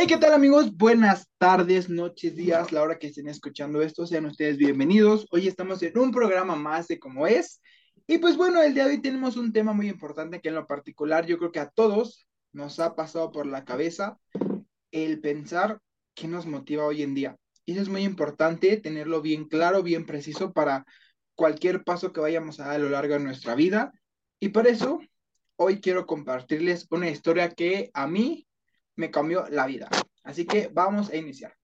Hey, ¿qué tal amigos? Buenas tardes, noches, días, la hora que estén escuchando esto, sean ustedes bienvenidos. Hoy estamos en un programa más de cómo es. Y pues bueno, el día de hoy tenemos un tema muy importante que en lo particular yo creo que a todos nos ha pasado por la cabeza el pensar qué nos motiva hoy en día. Y eso es muy importante, tenerlo bien claro, bien preciso para cualquier paso que vayamos a dar a lo largo de nuestra vida. Y por eso, hoy quiero compartirles una historia que a mí me cambió la vida. Así que vamos a iniciar.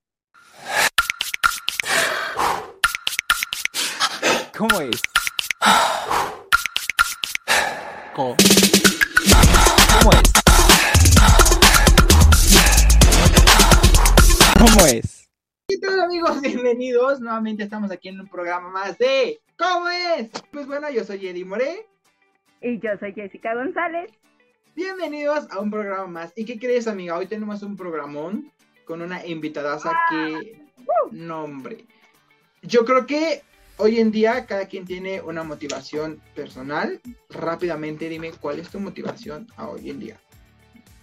¿Cómo es? ¿Cómo? ¿Cómo es? ¿Cómo es? ¿Qué tal amigos? Bienvenidos. Nuevamente estamos aquí en un programa más de ¿Cómo es? Pues bueno, yo soy Eddie More. Y yo soy Jessica González. Bienvenidos a un programa más. ¿Y qué crees, amiga? Hoy tenemos un programón con una invitadaza que... Nombre. Yo creo que hoy en día cada quien tiene una motivación personal. Rápidamente dime cuál es tu motivación a hoy en día.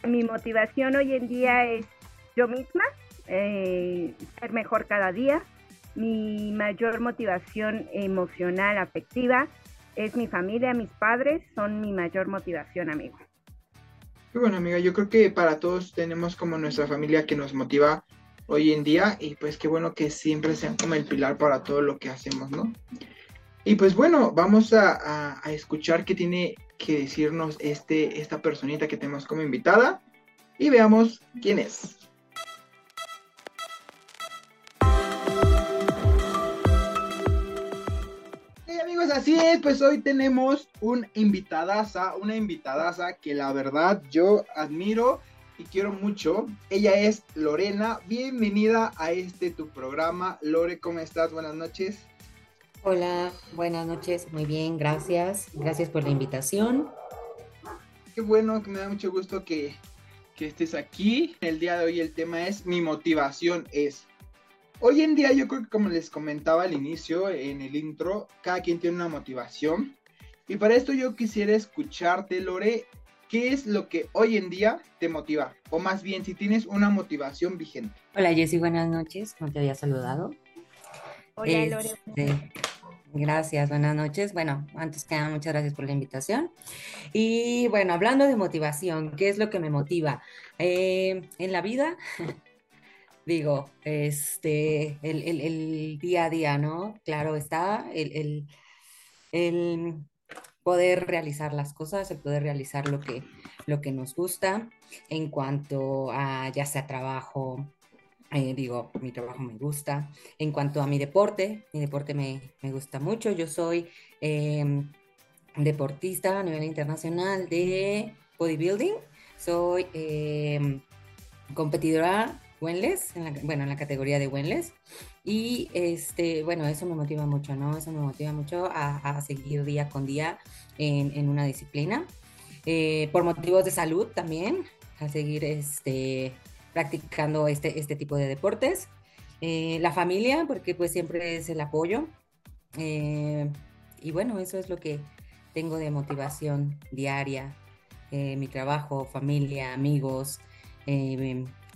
Mi motivación hoy en día es yo misma, eh, ser mejor cada día. Mi mayor motivación emocional, afectiva, es mi familia, mis padres, son mi mayor motivación, amigo. Y bueno, amiga, yo creo que para todos tenemos como nuestra familia que nos motiva hoy en día y pues qué bueno que siempre sean como el pilar para todo lo que hacemos, ¿no? Y pues bueno, vamos a, a escuchar qué tiene que decirnos este, esta personita que tenemos como invitada y veamos quién es. Así es, pues hoy tenemos un invitadaza, una invitadaza que la verdad yo admiro y quiero mucho. Ella es Lorena. Bienvenida a este tu programa. Lore, ¿cómo estás? Buenas noches. Hola, buenas noches. Muy bien, gracias. Gracias por la invitación. Qué bueno, que me da mucho gusto que, que estés aquí. El día de hoy el tema es mi motivación es. Hoy en día yo creo que como les comentaba al inicio, en el intro, cada quien tiene una motivación. Y para esto yo quisiera escucharte, Lore, ¿qué es lo que hoy en día te motiva? O más bien, si tienes una motivación vigente. Hola Jessy, buenas noches, ¿cómo te había saludado? Hola Lore. Este, gracias, buenas noches. Bueno, antes que nada, muchas gracias por la invitación. Y bueno, hablando de motivación, ¿qué es lo que me motiva? Eh, en la vida digo, este, el, día a día, ¿no? Claro está, el, poder realizar las cosas, el poder realizar lo que, lo que nos gusta en cuanto a ya sea trabajo, eh, digo, mi trabajo me gusta, en cuanto a mi deporte, mi deporte me, gusta mucho, yo soy em, deportista a nivel internacional de bodybuilding, soy em, competidora Wenles, bueno, en la categoría de Wenles. Y este, bueno, eso me motiva mucho, ¿no? Eso me motiva mucho a, seguir día con día en, una disciplina. Eh, por motivos de salud también, a seguir este, practicando este, este tipo de deportes. Eh, la familia, porque pues siempre es el apoyo. Eh, y bueno, eso es lo que tengo de motivación diaria. mi trabajo, familia, amigos,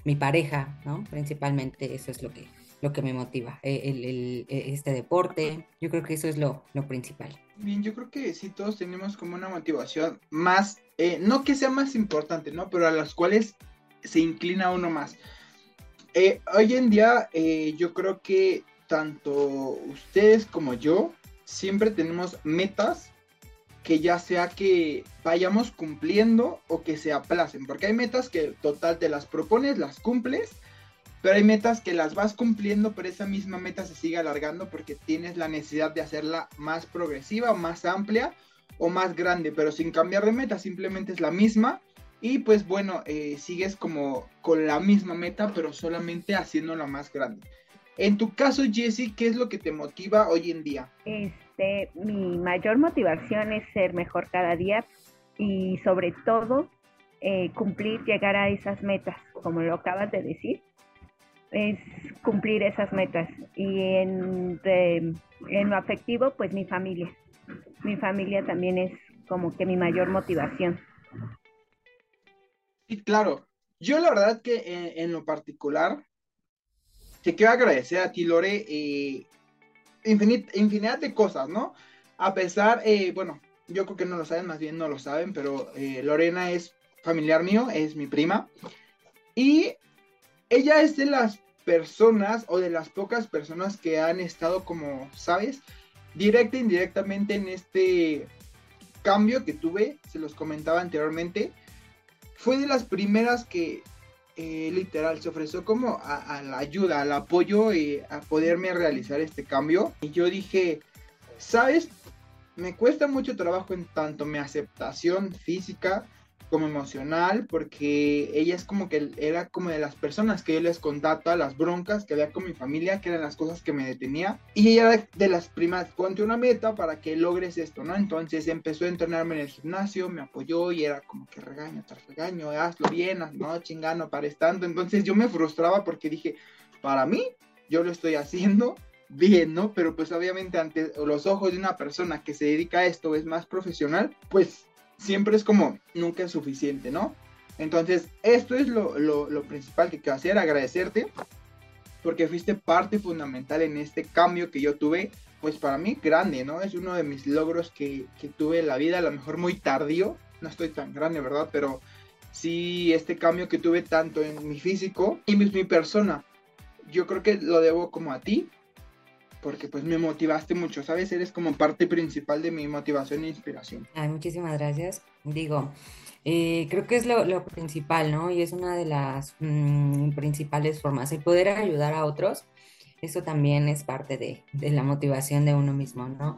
mi pareja, ¿no? Principalmente eso es lo que, lo que me motiva, e, el, e, este deporte, yo creo que eso es lo, principal. Bien, yo creo que sí todos tenemos como una motivación más, eh, no que sea más importante, ¿no? Pero a las cuales se inclina uno más. Eh, hoy en día eh, yo creo que tanto ustedes como yo siempre tenemos metas que ya sea que vayamos cumpliendo o que se aplacen, porque hay metas que total te las propones, las cumples, pero hay metas que las vas cumpliendo, pero esa misma meta se sigue alargando porque tienes la necesidad de hacerla más progresiva, más amplia o más grande, pero sin cambiar de meta, simplemente es la misma. Y pues bueno, eh, sigues como con la misma meta, pero solamente haciéndola más grande. En tu caso, Jessie, ¿qué es lo que te motiva hoy en día? Este, mi mayor motivación es ser mejor cada día y sobre todo eh, cumplir, llegar a esas metas, como lo acabas de decir, es cumplir esas metas. Y en, en lo afectivo, pues mi familia. Mi familia también es como que mi mayor motivación. Sí, claro, Yo la verdad que en, en lo particular, te quiero agradecer a ti, Lore, eh, infinit- infinidad de cosas, ¿no? A pesar, eh, bueno, yo creo que no lo saben, más bien no lo saben, pero eh, Lorena es familiar mío, es mi prima. Y ella es de las personas o de las pocas personas que han estado como, ¿sabes? Directa e indirectamente en este cambio que tuve, se los comentaba anteriormente. Fue de las primeras que eh, literal se ofreció como a, a la ayuda, al apoyo y a poderme realizar este cambio. Y yo dije, ¿sabes? Me cuesta mucho trabajo en tanto mi aceptación física como emocional, porque ella es como que era como de las personas que yo les contaba todas las broncas que había con mi familia, que eran las cosas que me detenía. Y ella era de las primas, ponte una meta para que logres esto, ¿no? Entonces empezó a entrenarme en el gimnasio, me apoyó y era como que regaño tras regaño, hazlo bien, no chingano, para tanto. Entonces yo me frustraba porque dije, para mí, yo lo estoy haciendo bien, ¿no? Pero pues obviamente ante los ojos de una persona que se dedica a esto, es más profesional, pues siempre es como, nunca es suficiente, ¿no? Entonces, esto es lo, lo, principal que quiero hacer, agradecerte, porque fuiste parte fundamental en este cambio que yo tuve, pues para mí grande, ¿no? Es uno de mis logros que, que tuve en la vida, a lo mejor muy tardío, no estoy tan grande, ¿verdad? Pero sí, este cambio que tuve tanto en mi físico y mi, mi persona, yo creo que lo debo como a ti, porque pues me motivaste mucho, ¿sabes? Eres como parte principal de mi motivación e inspiración. Ay, muchísimas gracias. Digo, eh, creo que es lo, principal, ¿no? Y es una de las mm, principales formas. El poder ayudar a otros, eso también es parte de, de la motivación de uno mismo, ¿no?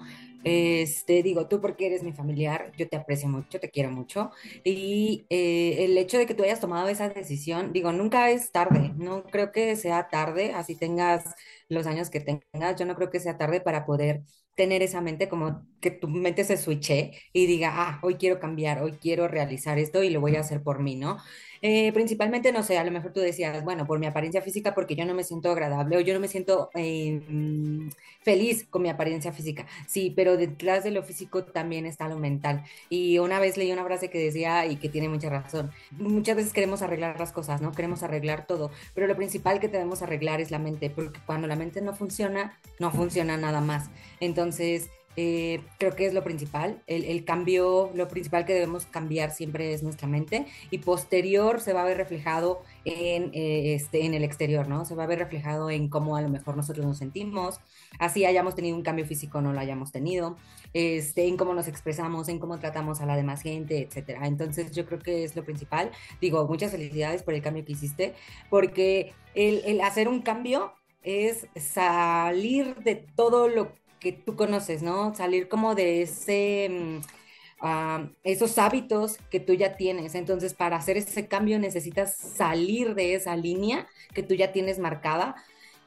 Este, digo, tú porque eres mi familiar, yo te aprecio mucho, te quiero mucho. Y eh, el hecho de que tú hayas tomado esa decisión, digo, nunca es tarde, no creo que sea tarde, así tengas los años que tengas, yo no creo que sea tarde para poder tener esa mente como que tu mente se switche y diga, ah, hoy quiero cambiar, hoy quiero realizar esto y lo voy a hacer por mí, ¿no? Eh, principalmente, no sé, a lo mejor tú decías, bueno, por mi apariencia física, porque yo no me siento agradable o yo no me siento eh, mm, feliz con mi apariencia física. Sí, pero detrás de lo físico también está lo mental. Y una vez leí una frase que decía, y que tiene mucha razón, muchas veces queremos arreglar las cosas, ¿no? Queremos arreglar todo, pero lo principal que debemos arreglar es la mente, porque cuando la mente no funciona, no funciona nada más. Entonces, eh, creo que es lo principal. El, el, cambio, lo principal que debemos cambiar siempre es nuestra mente y posterior se va a ver reflejado en, eh, este, en el exterior, ¿no? Se va a ver reflejado en cómo a lo mejor nosotros nos sentimos, así hayamos tenido un cambio físico o no lo hayamos tenido, este, en cómo nos expresamos, en cómo tratamos a la demás gente, etcétera. Entonces yo creo que es lo principal. Digo, muchas felicidades por el cambio que hiciste, porque el, el hacer un cambio es salir de todo lo que tú conoces, ¿no? Salir como de ese, uh, esos hábitos que tú ya tienes. Entonces, para hacer ese cambio necesitas salir de esa línea que tú ya tienes marcada.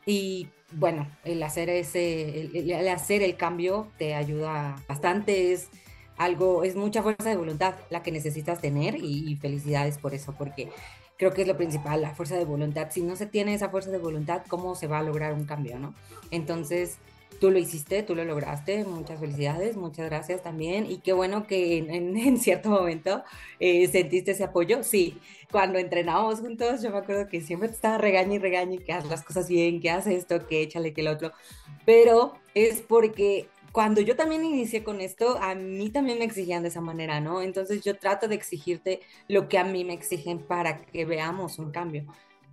Y bueno, el hacer ese, el, el hacer el cambio te ayuda bastante. Es algo, es mucha fuerza de voluntad la que necesitas tener y, y felicidades por eso, porque creo que es lo principal, la fuerza de voluntad. Si no se tiene esa fuerza de voluntad, ¿cómo se va a lograr un cambio, no? Entonces, tú lo hiciste, tú lo lograste, muchas felicidades, muchas gracias también y qué bueno que en, cierto momento eh, sentiste ese apoyo, sí, cuando entrenábamos juntos yo me acuerdo que siempre te estaba regaña y regaña que haz las cosas bien, que haz esto, que échale que el otro, pero es porque cuando yo también inicié con esto, a mí también me exigían de esa manera, ¿no? Entonces yo trato de exigirte lo que a mí me exigen para que veamos un cambio.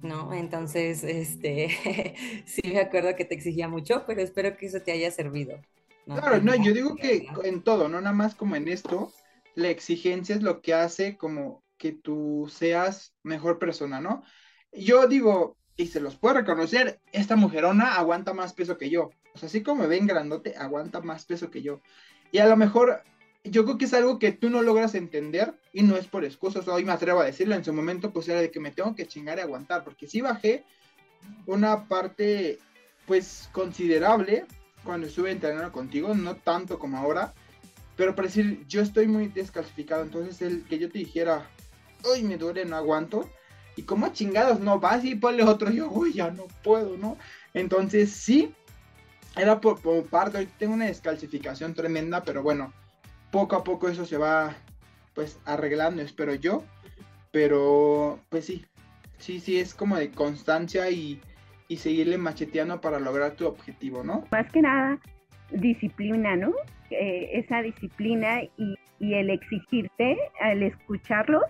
¿No? Entonces, este, sí me acuerdo que te exigía mucho, pero espero que eso te haya servido. ¿no? Claro, no, yo digo que en todo, no nada más como en esto, la exigencia es lo que hace como que tú seas mejor persona, ¿no? Yo digo, y se los puedo reconocer, esta mujerona aguanta más peso que yo. O sea, así como me ven grandote, aguanta más peso que yo. Y a lo mejor yo creo que es algo que tú no logras entender y no es por excusas, hoy me atrevo a decirlo, en su momento pues era de que me tengo que chingar y aguantar, porque sí bajé una parte pues considerable cuando estuve entrenando contigo, no tanto como ahora, pero para decir, yo estoy muy descalcificado, entonces el que yo te dijera, uy, me duele, no aguanto, y como chingados no vas y ponle otro, yo, uy, ya no puedo, ¿no? Entonces sí, era por, por parte, tengo una descalcificación tremenda, pero bueno, poco a poco eso se va pues arreglando, espero yo. Pero pues sí, Sí, sí, es como de constancia y, y seguirle macheteando para lograr tu objetivo, ¿no? Más que nada, disciplina, ¿no? Eh, esa disciplina y, y el exigirte, el escucharlos,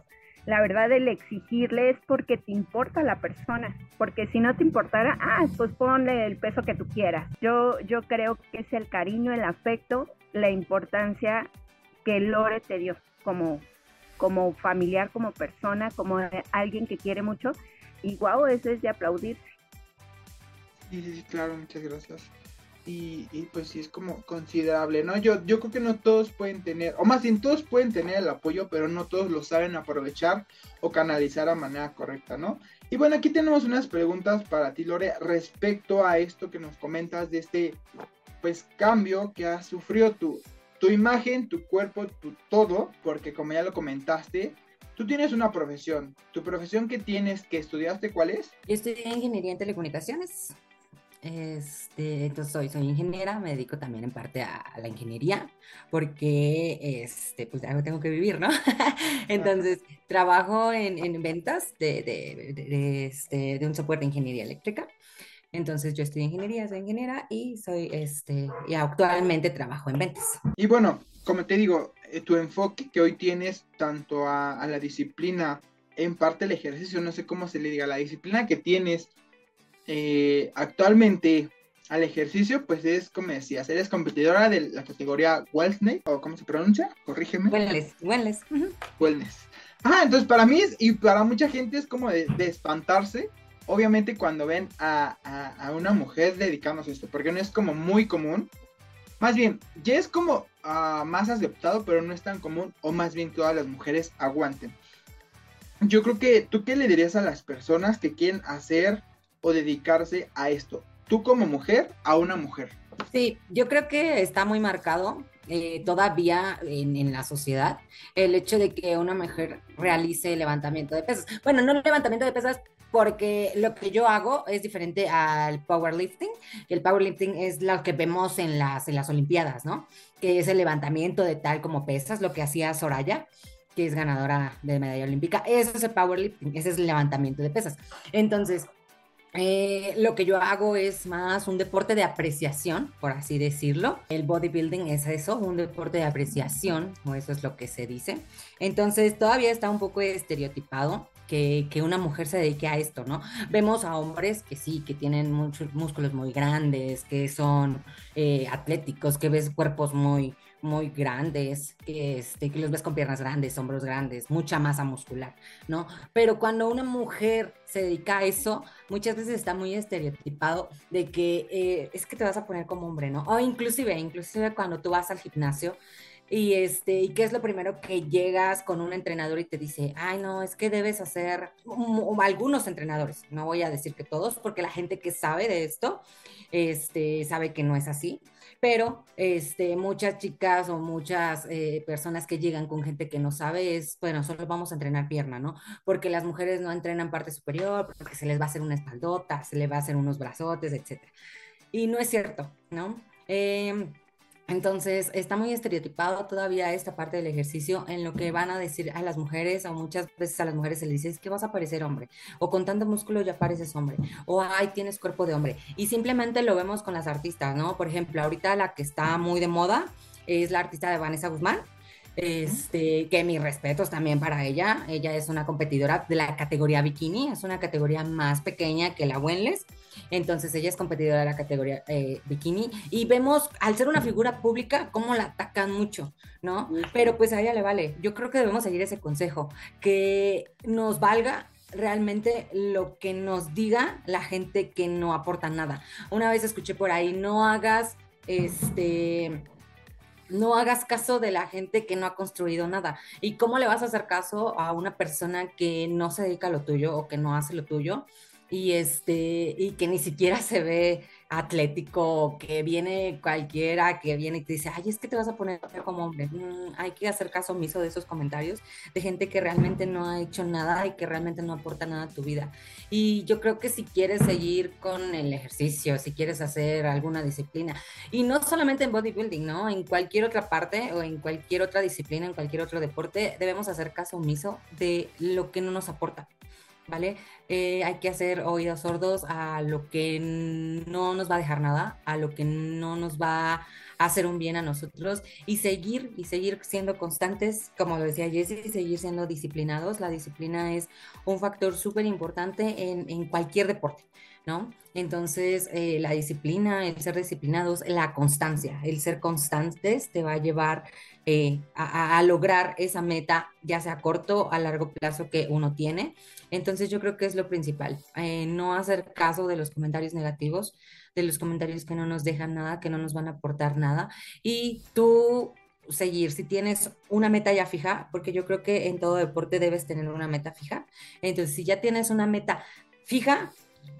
la verdad el exigirle es porque te importa la persona, porque si no te importara, ah, pues ponle el peso que tú quieras. Yo, yo creo que es el cariño, el afecto, la importancia que Lore te dio como, como familiar, como persona, como alguien que quiere mucho. Y guau, eso es de aplaudirse. Sí, sí, claro, muchas gracias. Y, y, pues sí es como considerable, ¿no? Yo, yo creo que no todos pueden tener, o más bien todos pueden tener el apoyo, pero no todos lo saben aprovechar o canalizar a manera correcta, ¿no? Y bueno, aquí tenemos unas preguntas para ti, Lore, respecto a esto que nos comentas de este, pues, cambio que has sufrido tu, tu imagen, tu cuerpo, tu todo, porque como ya lo comentaste, tú tienes una profesión. ¿Tu profesión que tienes, que estudiaste, cuál es? Yo estudié ingeniería en telecomunicaciones. Este, entonces soy, soy ingeniera, me dedico también en parte a, la ingeniería, porque este, pues algo tengo que vivir, ¿no? entonces trabajo en, en ventas de, de, este, de un software de ingeniería eléctrica. Entonces yo estudié ingeniería, soy ingeniera y soy, este, y actualmente trabajo en ventas. Y bueno, como te digo, eh, tu enfoque que hoy tienes tanto a, a la disciplina, en parte el ejercicio, no sé cómo se le diga, la disciplina que tienes eh, actualmente al ejercicio, pues es como decías, eres competidora de la categoría Wellness, o cómo se pronuncia, corrígeme. Wellness, Wellness. Uh -huh. Wellness. Ah, entonces para mí es, y para mucha gente es como de, de espantarse, obviamente cuando ven a, a, una mujer dedicándose a esto, porque no es como muy común. Más bien, ya es como uh, más aceptado, pero no es tan común, o más bien todas las mujeres aguanten. Yo creo que, ¿tú qué le dirías a las personas que quieren hacer o dedicarse a esto? Tú como mujer a una mujer. Sí, yo creo que está muy marcado eh, todavía en, en, la sociedad el hecho de que una mujer realice levantamiento de pesas. Bueno, no levantamiento de pesas porque lo que yo hago es diferente al powerlifting. El powerlifting es lo que vemos en las, en las Olimpiadas, ¿no? Que es el levantamiento de tal como pesas, lo que hacía Soraya que es ganadora de medalla olímpica. Eso es el powerlifting, ese es el levantamiento de pesas. Entonces, eh, lo que yo hago es más un deporte de apreciación, por así decirlo. El bodybuilding es eso, un deporte de apreciación, o eso es lo que se dice. Entonces todavía está un poco estereotipado. Que, una mujer se dedique a esto, ¿no? Vemos a hombres que sí, que tienen muchos músculos muy grandes, que son eh, atléticos, que ves cuerpos muy, muy grandes, que, este, que los ves con piernas grandes, hombros grandes, mucha masa muscular, ¿no? Pero cuando una mujer se dedica a eso, muchas veces está muy estereotipado de que eh, es que te vas a poner como hombre, ¿no? O inclusive, inclusive cuando tú vas al gimnasio, y este, y qué es lo primero que llegas con un entrenador y te dice, ay, no, es que debes hacer, algunos entrenadores, no voy a decir que todos, porque la gente que sabe de esto, este, sabe que no es así, pero este, muchas chicas o muchas eh, personas que llegan con gente que no sabe es, bueno, solo vamos a entrenar pierna, ¿no? Porque las mujeres no entrenan parte superior, porque se les va a hacer una espaldota, se les va a hacer unos brazotes, etc. Y no es cierto, ¿no? Eh, entonces, está muy estereotipado todavía esta parte del ejercicio en lo que van a decir a las mujeres, o muchas veces a las mujeres se les dice, que vas a parecer hombre, o con tanto músculo ya pareces hombre, o ay, tienes cuerpo de hombre. Y simplemente lo vemos con las artistas, ¿no? Por ejemplo, ahorita la que está muy de moda es la artista de Vanessa Guzmán, este, que mis respetos también para ella. Ella es una competidora de la categoría bikini, es una categoría más pequeña que la Wenles. Entonces ella es competidora de la categoría eh, bikini y vemos al ser una figura pública cómo la atacan mucho, ¿no? Pero pues a ella le vale. Yo creo que debemos seguir ese consejo, que nos valga realmente lo que nos diga la gente que no aporta nada. Una vez escuché por ahí, no hagas este no hagas caso de la gente que no ha construido nada. ¿Y cómo le vas a hacer caso a una persona que no se dedica a lo tuyo o que no hace lo tuyo? Y este, y que ni siquiera se ve atlético, que viene cualquiera, que viene y te dice, ay, es que te vas a poner como hombre. Mm, hay que hacer caso omiso de esos comentarios de gente que realmente no ha hecho nada y que realmente no aporta nada a tu vida. Y yo creo que si quieres seguir con el ejercicio, si quieres hacer alguna disciplina, y no solamente en bodybuilding, ¿no? En cualquier otra parte o en cualquier otra disciplina, en cualquier otro deporte, debemos hacer caso omiso de lo que no nos aporta ¿vale? Eh, hay que hacer oídos sordos a lo que no nos va a dejar nada, a lo que no nos va a hacer un bien a nosotros y seguir y seguir siendo constantes, como lo decía Jessie, y seguir siendo disciplinados. La disciplina es un factor súper importante en cualquier deporte. ¿no? Entonces, eh, la disciplina, el ser disciplinados, la constancia, el ser constantes te va a llevar eh, a, lograr esa meta, ya sea a corto o a largo plazo que uno tiene. Entonces, yo creo que es lo principal, eh, no hacer caso de los comentarios negativos, de los comentarios que no nos dejan nada, que no nos van a aportar nada. Y tú seguir, si tienes una meta ya fija, porque yo creo que en todo deporte debes tener una meta fija. Entonces, si ya tienes una meta fija,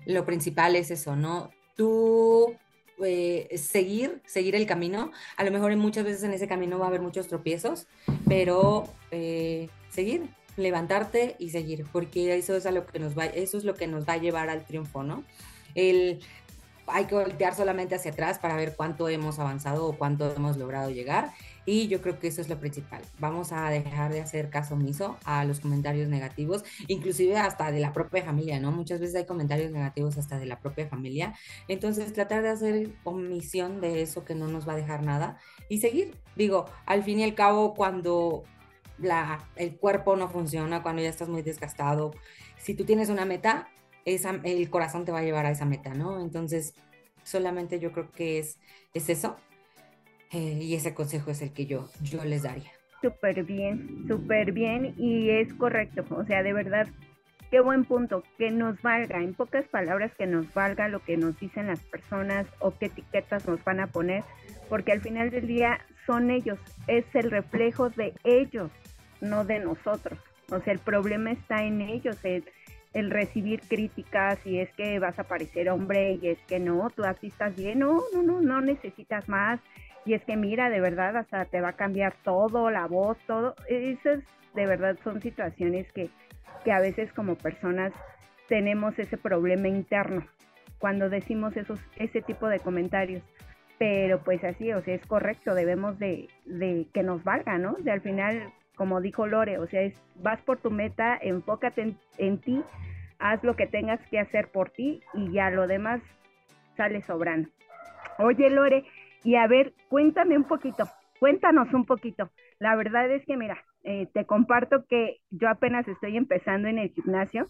lo principal es eso, ¿no? Tú eh, seguir, seguir el camino. A lo mejor muchas veces en ese camino va a haber muchos tropiezos, pero eh, seguir, levantarte y seguir, porque eso es a lo que nos va, eso es lo que nos va a llevar al triunfo, ¿no? El hay que voltear solamente hacia atrás para ver cuánto hemos avanzado o cuánto hemos logrado llegar. Y yo creo que eso es lo principal. Vamos a dejar de hacer caso omiso a los comentarios negativos, inclusive hasta de la propia familia, ¿no? Muchas veces hay comentarios negativos hasta de la propia familia. Entonces, tratar de hacer omisión de eso que no nos va a dejar nada y seguir. Digo, al fin y al cabo, cuando la, el cuerpo no funciona, cuando ya estás muy desgastado, si tú tienes una meta, el corazón te va a llevar a esa meta, ¿no? Entonces, solamente yo creo que es, es eso. Eh, y ese consejo es el que yo, yo les daría. Súper bien, súper bien y es correcto. O sea, de verdad, qué buen punto, que nos valga, en pocas palabras, que nos valga lo que nos dicen las personas o qué etiquetas nos van a poner, porque al final del día son ellos, es el reflejo de ellos, no de nosotros. O sea, el problema está en ellos, el recibir críticas y es que vas a parecer hombre y es que no, tú así estás bien, no, no, no, no necesitas más y es que mira, de verdad hasta te va a cambiar todo, la voz, todo, esas de verdad son situaciones que, que a veces como personas tenemos ese problema interno cuando decimos esos, ese tipo de comentarios. Pero pues así, o sea, es correcto, debemos de, de que nos valga, ¿no? De al final como dijo Lore, o sea, es, vas por tu meta, enfócate en, ti, haz lo que tengas que hacer por ti y ya lo demás sale sobrando. Oye, Lore, y a ver, cuéntame un poquito, cuéntanos un poquito. La verdad es que, mira, eh, te comparto que yo apenas estoy empezando en el gimnasio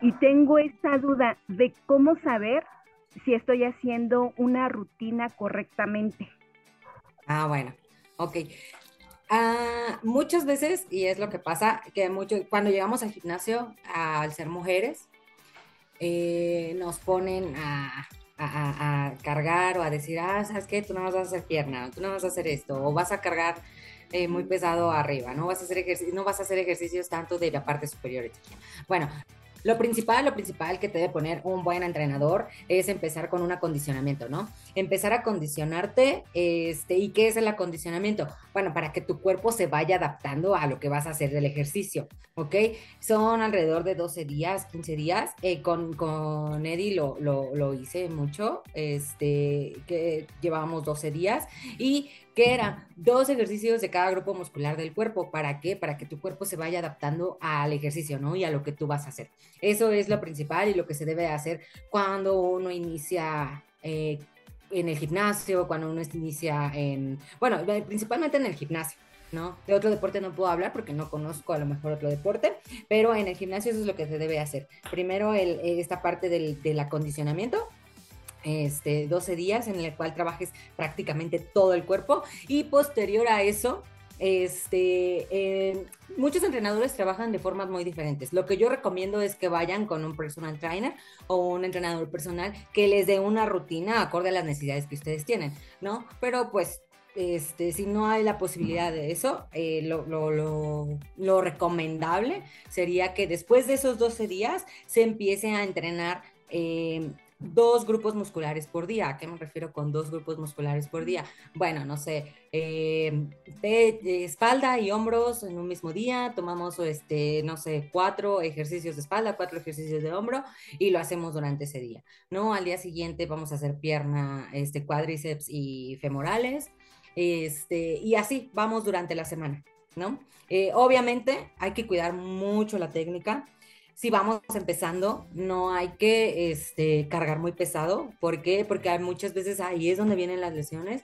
y tengo esta duda de cómo saber si estoy haciendo una rutina correctamente. Ah, bueno, ok. Ah, muchas veces, y es lo que pasa, que mucho, cuando llegamos al gimnasio, al ser mujeres, eh, nos ponen a, cargar o a decir, ah, ¿sabes qué? Tú no vas a hacer pierna, tú no vas a hacer esto, o vas a cargar eh, muy pesado arriba, no vas a hacer no vas a hacer ejercicios tanto de la parte superior. Bueno, lo principal, lo principal que te debe poner un buen entrenador es empezar con un acondicionamiento, ¿no? Empezar a condicionarte, este, ¿y qué es el acondicionamiento? Bueno, para que tu cuerpo se vaya adaptando a lo que vas a hacer del ejercicio, ¿ok? Son alrededor de 12 días, 15 días. Eh, con, con Eddie lo, lo, lo hice mucho, este, que llevábamos 12 días y que eran dos ejercicios de cada grupo muscular del cuerpo. ¿Para qué? Para que tu cuerpo se vaya adaptando al ejercicio, ¿no? Y a lo que tú vas a hacer. Eso es lo principal y lo que se debe hacer cuando uno inicia eh, en el gimnasio, cuando uno inicia en, bueno, principalmente en el gimnasio. ¿no? De otro deporte no puedo hablar porque no conozco a lo mejor otro deporte, pero en el gimnasio eso es lo que se debe hacer. Primero esta parte del, del acondicionamiento, este, 12 días en el cual trabajes prácticamente todo el cuerpo y posterior a eso, este, eh, muchos entrenadores trabajan de formas muy diferentes. Lo que yo recomiendo es que vayan con un personal trainer o un entrenador personal que les dé una rutina acorde a las necesidades que ustedes tienen, ¿no? Pero pues este, si no hay la posibilidad de eso, eh, lo, lo, lo, recomendable sería que después de esos 12 días se empiece a entrenar eh, dos grupos musculares por día. ¿A qué me refiero con dos grupos musculares por día? Bueno, no sé, eh, de, espalda y hombros en un mismo día, tomamos, este, no sé, cuatro ejercicios de espalda, cuatro ejercicios de hombro y lo hacemos durante ese día, ¿no? Al día siguiente vamos a hacer pierna, este, cuádriceps y femorales, este, y así vamos durante la semana, ¿no? Eh, obviamente hay que cuidar mucho la técnica si vamos empezando, no hay que este, cargar muy pesado. ¿Por qué? Porque hay muchas veces ahí es donde vienen las lesiones.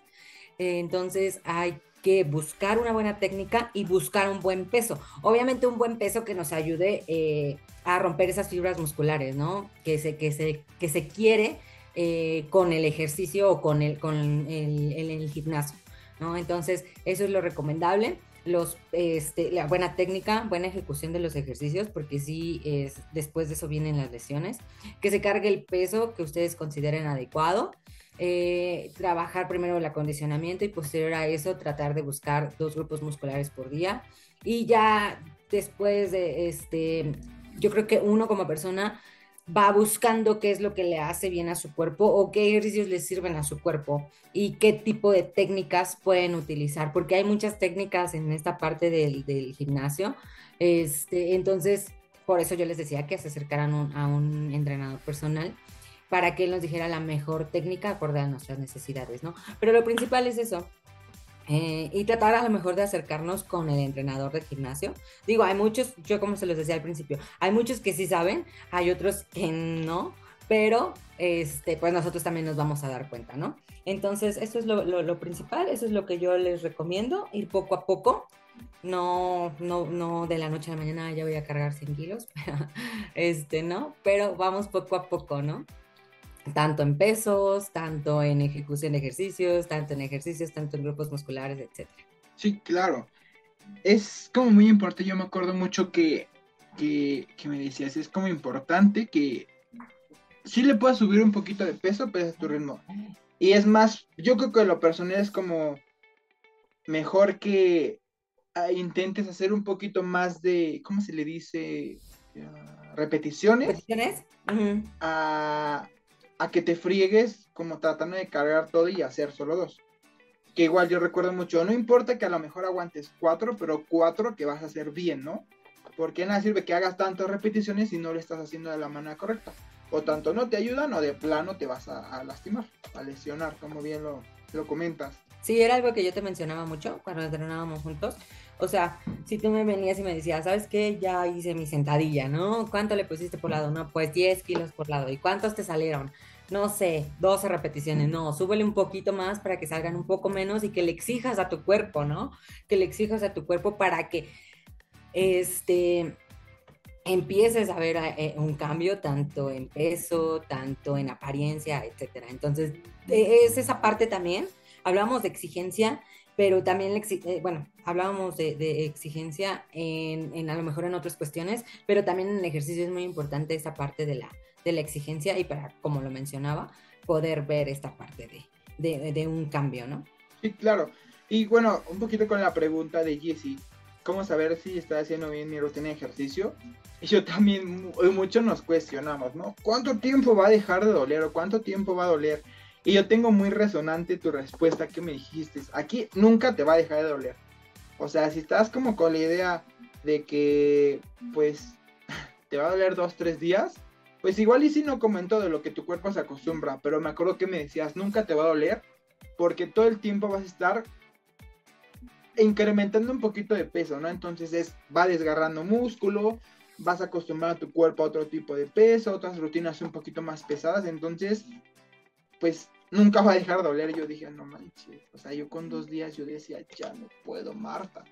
Eh, entonces hay que buscar una buena técnica y buscar un buen peso. Obviamente un buen peso que nos ayude eh, a romper esas fibras musculares, ¿no? Que se, que se, que se quiere eh, con el ejercicio o con el, con el, el gimnasio, ¿no? Entonces eso es lo recomendable los, este, la buena técnica, buena ejecución de los ejercicios, porque sí, es, después de eso vienen las lesiones, que se cargue el peso que ustedes consideren adecuado, eh, trabajar primero el acondicionamiento y posterior a eso tratar de buscar dos grupos musculares por día. Y ya después de este, yo creo que uno como persona va buscando qué es lo que le hace bien a su cuerpo o qué ejercicios le sirven a su cuerpo y qué tipo de técnicas pueden utilizar, porque hay muchas técnicas en esta parte del, gimnasio. Este, entonces, por eso yo les decía que se acercaran a un entrenador personal para que él nos dijera la mejor técnica acorde a nuestras necesidades, ¿no? Pero lo principal es eso, eh, y tratar a lo mejor de acercarnos con el entrenador de gimnasio. Digo, hay muchos, yo como se los decía al principio, hay muchos que sí saben, hay otros que no, pero este, pues nosotros también nos vamos a dar cuenta, ¿no? Entonces, eso es lo, lo, principal, eso es lo que yo les recomiendo, ir poco a poco, no, no, no de la noche a la mañana ya voy a cargar 100 kilos, este, ¿no? Pero vamos poco a poco, ¿no? Tanto en pesos, tanto en ejecución de ejercicios, tanto en ejercicios, tanto en grupos musculares, etc. Sí, claro. Es como muy importante, yo me acuerdo mucho que, que, me decías, es como importante que sí le puedas subir un poquito de peso, pero es tu ritmo. Y es más, yo creo que lo personal es como mejor que ah, intentes hacer un poquito más de, ¿cómo se le dice? repeticiones. ¿Repeticiones? a, a que te friegues como tratando de cargar todo y hacer solo dos. Que igual yo recuerdo mucho, no importa que a lo mejor aguantes cuatro, pero cuatro que vas a hacer bien, ¿no? Porque nada sirve que hagas tantas repeticiones si no lo estás haciendo de la manera correcta. O tanto no te ayudan o de plano te vas a, lastimar, a lesionar, como bien lo, lo comentas. Sí, era algo que yo te mencionaba mucho cuando entrenábamos juntos. O sea, si tú me venías y me decías, ¿sabes qué? Ya hice mi sentadilla, ¿no? ¿Cuánto le pusiste por lado? No, pues 10 kilos por lado. ¿Y cuántos te salieron? No sé, 12 repeticiones. No, súbele un poquito más para que salgan un poco menos y que le exijas a tu cuerpo, ¿no? Que le exijas a tu cuerpo para que este empieces a ver eh, un cambio tanto en peso, tanto en apariencia, etcétera. Entonces, e, es esa parte también. Hablamos de exigencia pero también, eh, bueno, hablábamos de, exigencia en, a lo mejor en otras cuestiones, pero también en el ejercicio es muy importante esa parte de la, de la exigencia y para, como lo mencionaba, poder ver esta parte de, de, un cambio, ¿no? Sí, claro. Y bueno, un poquito con la pregunta de Jessie, ¿cómo saber si estoy haciendo bien mi rutina de ejercicio? Y yo también, mucho nos cuestionamos, ¿no? ¿Cuánto tiempo va a dejar de doler o cuánto tiempo va a doler? Y yo tengo muy resonante tu respuesta que me dijiste. Aquí nunca te va a dejar de doler. O sea, si estás como con la idea de que, pues, te va a doler dos, tres días, pues igual y si no comento de lo que tu cuerpo se acostumbra, pero me acuerdo que me decías, nunca te va a doler, porque todo el tiempo vas a estar incrementando un poquito de peso, ¿no? Entonces es, va desgarrando músculo, vas a acostumbrar a tu cuerpo a otro tipo de peso, otras rutinas un poquito más pesadas, entonces, pues nunca va a dejar de doler. Yo dije, no manches. O sea, yo con dos días yo decía, ya no puedo, Marta.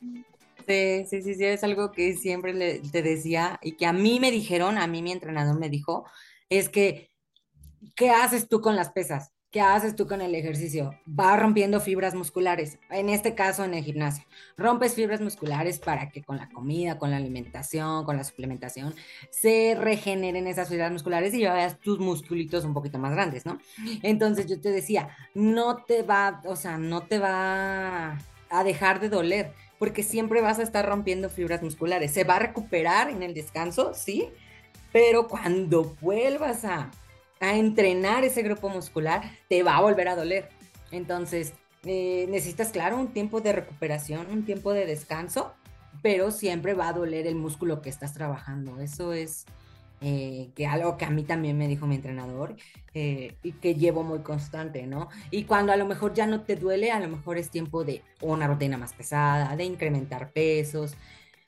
Sí, sí, sí, sí, es algo que siempre le, te decía y que a mí me dijeron, a mí mi entrenador me dijo, es que, ¿qué haces tú con las pesas? ¿Qué haces tú con el ejercicio? Va rompiendo fibras musculares, en este caso en el gimnasio. Rompes fibras musculares para que con la comida, con la alimentación, con la suplementación, se regeneren esas fibras musculares y ya veas tus musculitos un poquito más grandes, ¿no? Entonces yo te decía, no te va, o sea, no te va a dejar de doler, porque siempre vas a estar rompiendo fibras musculares. Se va a recuperar en el descanso, sí, pero cuando vuelvas a a entrenar ese grupo muscular, te va a volver a doler. Entonces, eh, necesitas, claro, un tiempo de recuperación, un tiempo de descanso, pero siempre va a doler el músculo que estás trabajando. Eso es eh, que algo que a mí también me dijo mi entrenador eh, y que llevo muy constante, ¿no? Y cuando a lo mejor ya no te duele, a lo mejor es tiempo de una rutina más pesada, de incrementar pesos,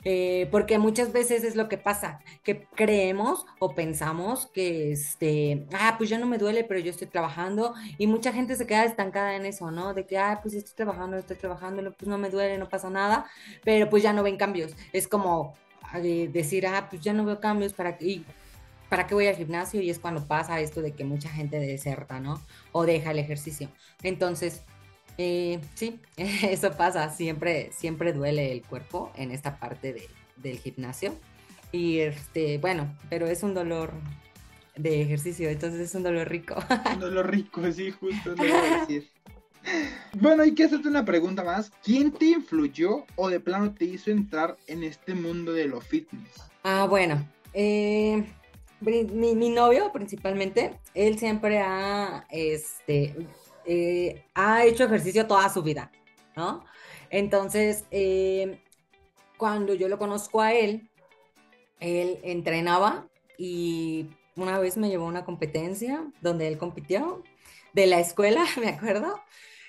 Eh, porque muchas veces es lo que pasa, que creemos o pensamos que, este, ah, pues ya no me duele, pero yo estoy trabajando y mucha gente se queda estancada en eso, ¿no? De que, ah, pues estoy trabajando, estoy trabajando, pues no me duele, no pasa nada, pero pues ya no ven cambios. Es como eh, decir, ah, pues ya no veo cambios, ¿para qué? ¿Para qué voy al gimnasio? Y es cuando pasa esto de que mucha gente deserta, ¿no? O deja el ejercicio. Entonces, eh, sí, eso pasa, siempre, siempre duele el cuerpo en esta parte del gimnasio. Y este, bueno, pero es un dolor de ejercicio, entonces es un dolor rico. Un dolor rico, sí, justo lo voy a decir. Bueno, hay que hacerte una pregunta más. ¿Quién te influyó o de plano te hizo entrar en este mundo de lo fitness? Ah, bueno, eh, mi, mi, novio principalmente, él siempre ha, este, eh, ha hecho ejercicio toda su vida, ¿no? Entonces, eh, cuando yo lo conozco a él, él entrenaba y una vez me llevó a una competencia donde él compitió de la escuela, me acuerdo.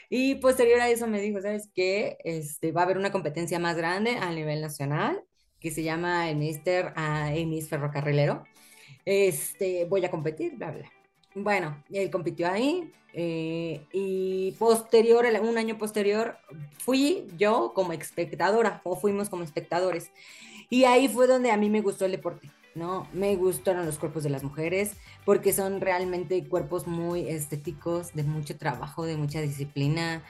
Y posterior a eso me dijo, ¿sabes qué? Este, va a haber una competencia más grande a nivel nacional que se llama el Mister Amis Ferrocarrilero. Este, voy a competir, bla, bla. Bueno, él compitió ahí eh, y posterior, un año posterior, fui yo como espectadora o fuimos como espectadores. Y ahí fue donde a mí me gustó el deporte, ¿no? Me gustaron los cuerpos de las mujeres porque son realmente cuerpos muy estéticos, de mucho trabajo, de mucha disciplina.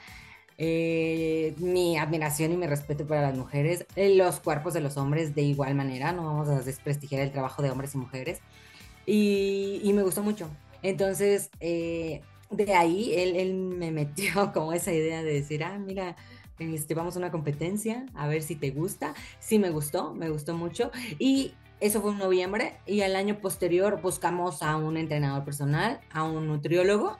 Eh, mi admiración y mi respeto para las mujeres, eh, los cuerpos de los hombres de igual manera, no vamos a desprestigiar el trabajo de hombres y mujeres. Y, y me gustó mucho, entonces, eh, de ahí él, me metió como esa idea de decir, ah, mira, este, vamos a una competencia, a ver si te gusta. Sí me gustó, me gustó mucho. Y eso fue en noviembre y al año posterior buscamos a un entrenador personal, a un nutriólogo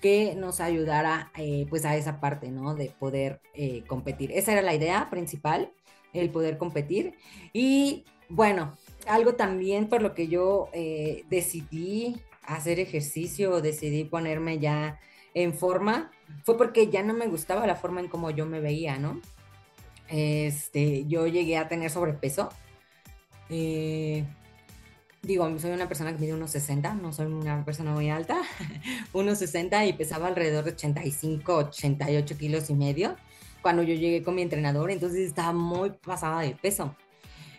que nos ayudara eh, pues a esa parte, ¿no? De poder eh, competir. Esa era la idea principal, el poder competir. Y bueno, algo también por lo que yo decidí hacer ejercicio decidí ponerme ya en forma, fue porque ya no me gustaba la forma en como yo me veía, ¿no? Este, yo llegué a tener sobrepeso. Eh, digo, soy una persona que mide unos 60, no soy una persona muy alta, unos 60 y pesaba alrededor de 85, 88 kilos y medio cuando yo llegué con mi entrenador, entonces estaba muy pasada de peso.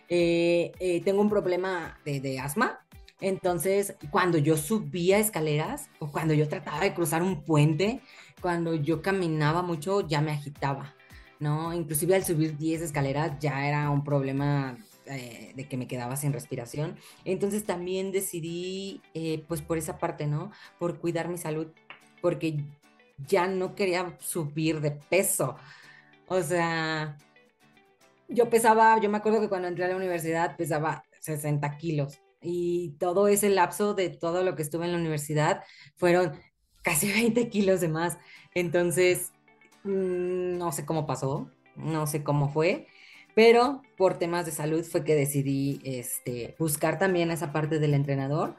Eh, eh, tengo un problema de asma, entonces, cuando yo subía escaleras o cuando yo trataba de cruzar un puente, cuando yo caminaba mucho, ya me agitaba, ¿no? Inclusive al subir 10 escaleras ya era un problema eh, de que me quedaba sin respiración. Entonces también decidí, eh, pues por esa parte, ¿no? Por cuidar mi salud, porque ya no quería subir de peso. O sea, yo pesaba, yo me acuerdo que cuando entré a la universidad pesaba 60 kilos y todo ese lapso de todo lo que estuve en la universidad fueron casi 20 kilos de más. Entonces, mm, no sé cómo pasó, no sé cómo fue, pero por temas de salud fue que decidí este, buscar también esa parte del entrenador.